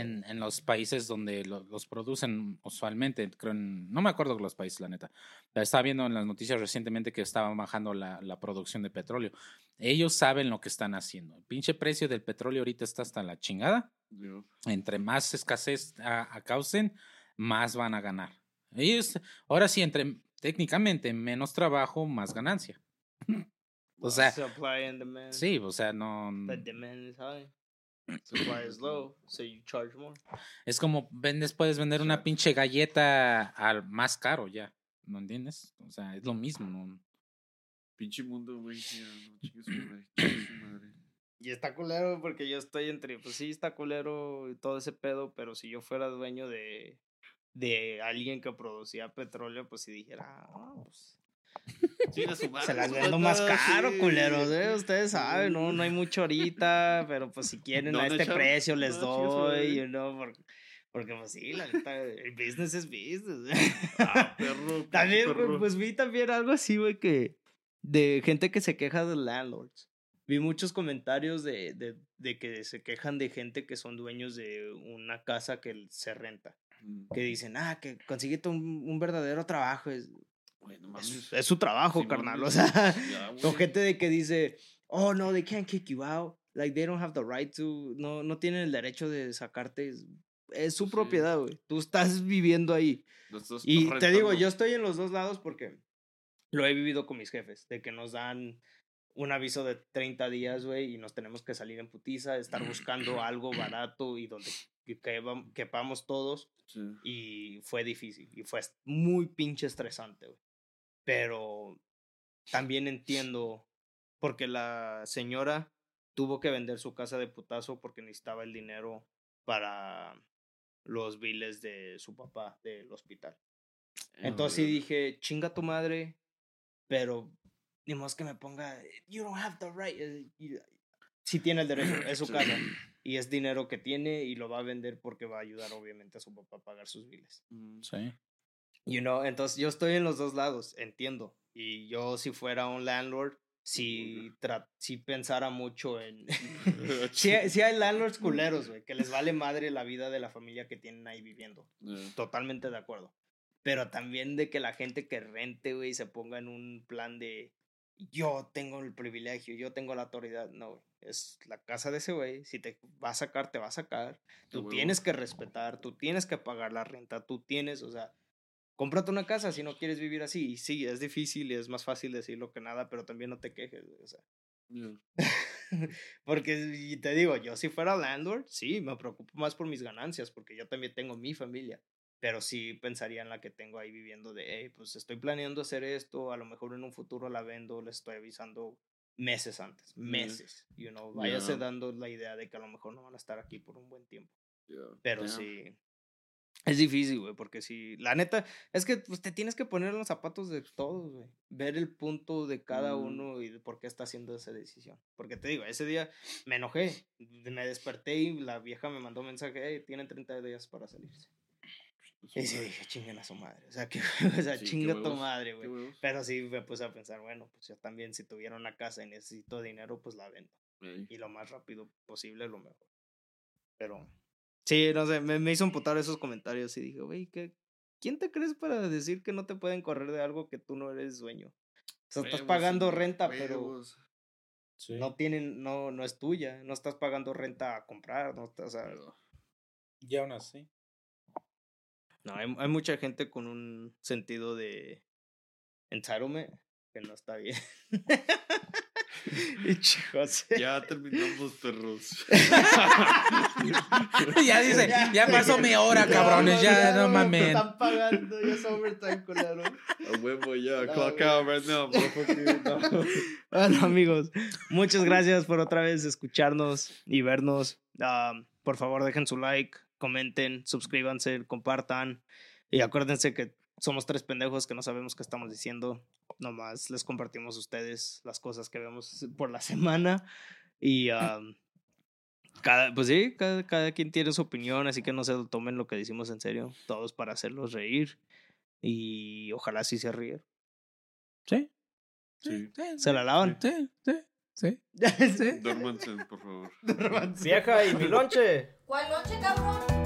En, en los países donde lo- los producen usualmente. Creo en- no me acuerdo los países, la neta. Pero estaba viendo en las noticias recientemente que estaban bajando la, la producción de petróleo. Ellos saben lo que están haciendo. El pinche precio del petróleo ahorita está hasta la chingada. Yeah. Entre más escasez a, a causen, más van a ganar. Ellos, ahora sí, entre técnicamente menos trabajo, más ganancia. O sea, Supply and demand. sí, o sea, no. Supply is low, so you charge more. Es como vendes, puedes vender una pinche galleta al más caro ya. ¿No entiendes? O sea, es lo mismo. ¿no? Pinche mundo, güey. Y está culero porque yo estoy entre, pues sí, está culero y todo ese pedo, pero si yo fuera dueño de, de alguien que producía petróleo, pues si dijera, ah, pues Se las vendo más caro, sí. culeros, ¿eh? Ustedes saben, no, no hay mucho ahorita, pero pues si quieren No, a este precio les doy, you know, porque, porque pues sí, la neta, el business es business. Ah, perro. También, güey, perro. pues vi también algo así, güey, que de gente que se queja de landlords. Vi muchos comentarios de, de, de que se quejan de gente que son dueños de una casa que se renta. Mm, Que dicen, ah, que consíguete un, un verdadero trabajo. Es, güey, no es, mames. es su trabajo, Simón, carnal. O sea, güey. gente de que dice, oh, no, they can't kick you out. Like, they don't have the right to. No, no tienen el derecho de sacarte. Es, su Sí. propiedad, güey. Tú estás viviendo ahí. Estás Y te digo, yo estoy en los dos lados porque lo he vivido con mis jefes, de que nos dan un aviso de 30 días, güey, y nos tenemos que salir en putiza, estar buscando algo barato y donde que- quepa- quepamos todos, Sí. y fue difícil, y fue muy pinche estresante, güey. Pero también entiendo, porque la señora tuvo que vender su casa de putazo porque necesitaba el dinero para los biles de su papá del hospital. Entonces sí Ah, dije, chinga tu madre, pero ni más que me ponga, you don't have the right. eh, Sí tiene el derecho, es su casa. Y es dinero que tiene y lo va a vender porque va a ayudar obviamente a su papá a pagar sus biles. mm, Sí. You know, entonces yo estoy en los dos lados, entiendo. Y yo si fuera un landlord, si, si pensara mucho en... sí, hay- sí hay landlords culeros, güey, que les vale madre la vida de la familia que tienen ahí viviendo. Yeah. Totalmente de acuerdo. Pero también de que la gente que rente, güey, se ponga en un plan de yo tengo el privilegio, yo tengo la autoridad. No, güey. Es la casa de ese güey. Si te va a sacar, te va a sacar. Tú tienes que respetar, tú tienes que pagar la renta, tú tienes, o sea, cómprate una casa si no quieres vivir así. Y sí, es difícil y es más fácil decirlo que nada, pero también no te quejes, o sea. Yeah. porque te digo, yo si fuera landlord, sí, me preocupo más por mis ganancias, porque yo también tengo mi familia. Pero sí pensaría en la que tengo ahí viviendo de, hey, pues estoy planeando hacer esto, a lo mejor en un futuro la vendo, le estoy avisando meses antes, meses. You know, váyase Yeah. dando la idea de que a lo mejor no van a estar aquí por un buen tiempo. Yeah. Pero Damn. sí. Es difícil, güey, porque si, la neta, es que pues, te tienes que poner en los zapatos de todos, güey. Ver el punto de cada Mm. uno y de por qué está haciendo esa decisión. Porque te digo, ese día me enojé, me desperté y la vieja me mandó un mensaje, hey, tienen 30 días para salirse. Y sí, dije, chinguen a su madre. O sea, que, o sea Sí, chinga tu madre, güey. Pero sí me puse a pensar, bueno, pues yo también si tuviera una casa y necesito dinero, pues la vendo Ey. y lo más rápido posible, lo mejor. Pero, sí, no sé, me, me hizo emputar esos comentarios y dije, güey, ¿qué, ¿quién te crees para decir que no te pueden correr de algo que tú no eres dueño? O sea, estás pagando renta, pero. Sí. no tienen, no, no es tuya, no estás pagando renta a comprar, no estás, o sea, Y aún así. no, hay, hay mucha gente con un sentido de entitlement que no está bien. chicos, Ya terminamos, perros. ya dice, ya pasó mi hora, Ya, cabrones, ya no me mamen. Están pagando, ya es overtime, culero. A huevo, ya. Clock out right now. Bueno, amigos, muchas gracias por otra vez escucharnos y vernos. Ah, por favor, dejen su like, comenten, suscríbanse, compartan. Y acuérdense que somos tres pendejos que no sabemos qué estamos diciendo. Nomás les compartimos a ustedes las cosas que vemos por la semana. Y ah, cada, pues sí, cada, cada quien tiene su opinión, así que no se tomen lo que decimos en serio. Todos para hacerlos reír. Y ojalá sí se ríen. Sí. Sí. ¿Se la lavan? Sí, sí, sí. Duérmanse, por favor. Vieja y mi lonche. ¿Cuál noche, cabrón?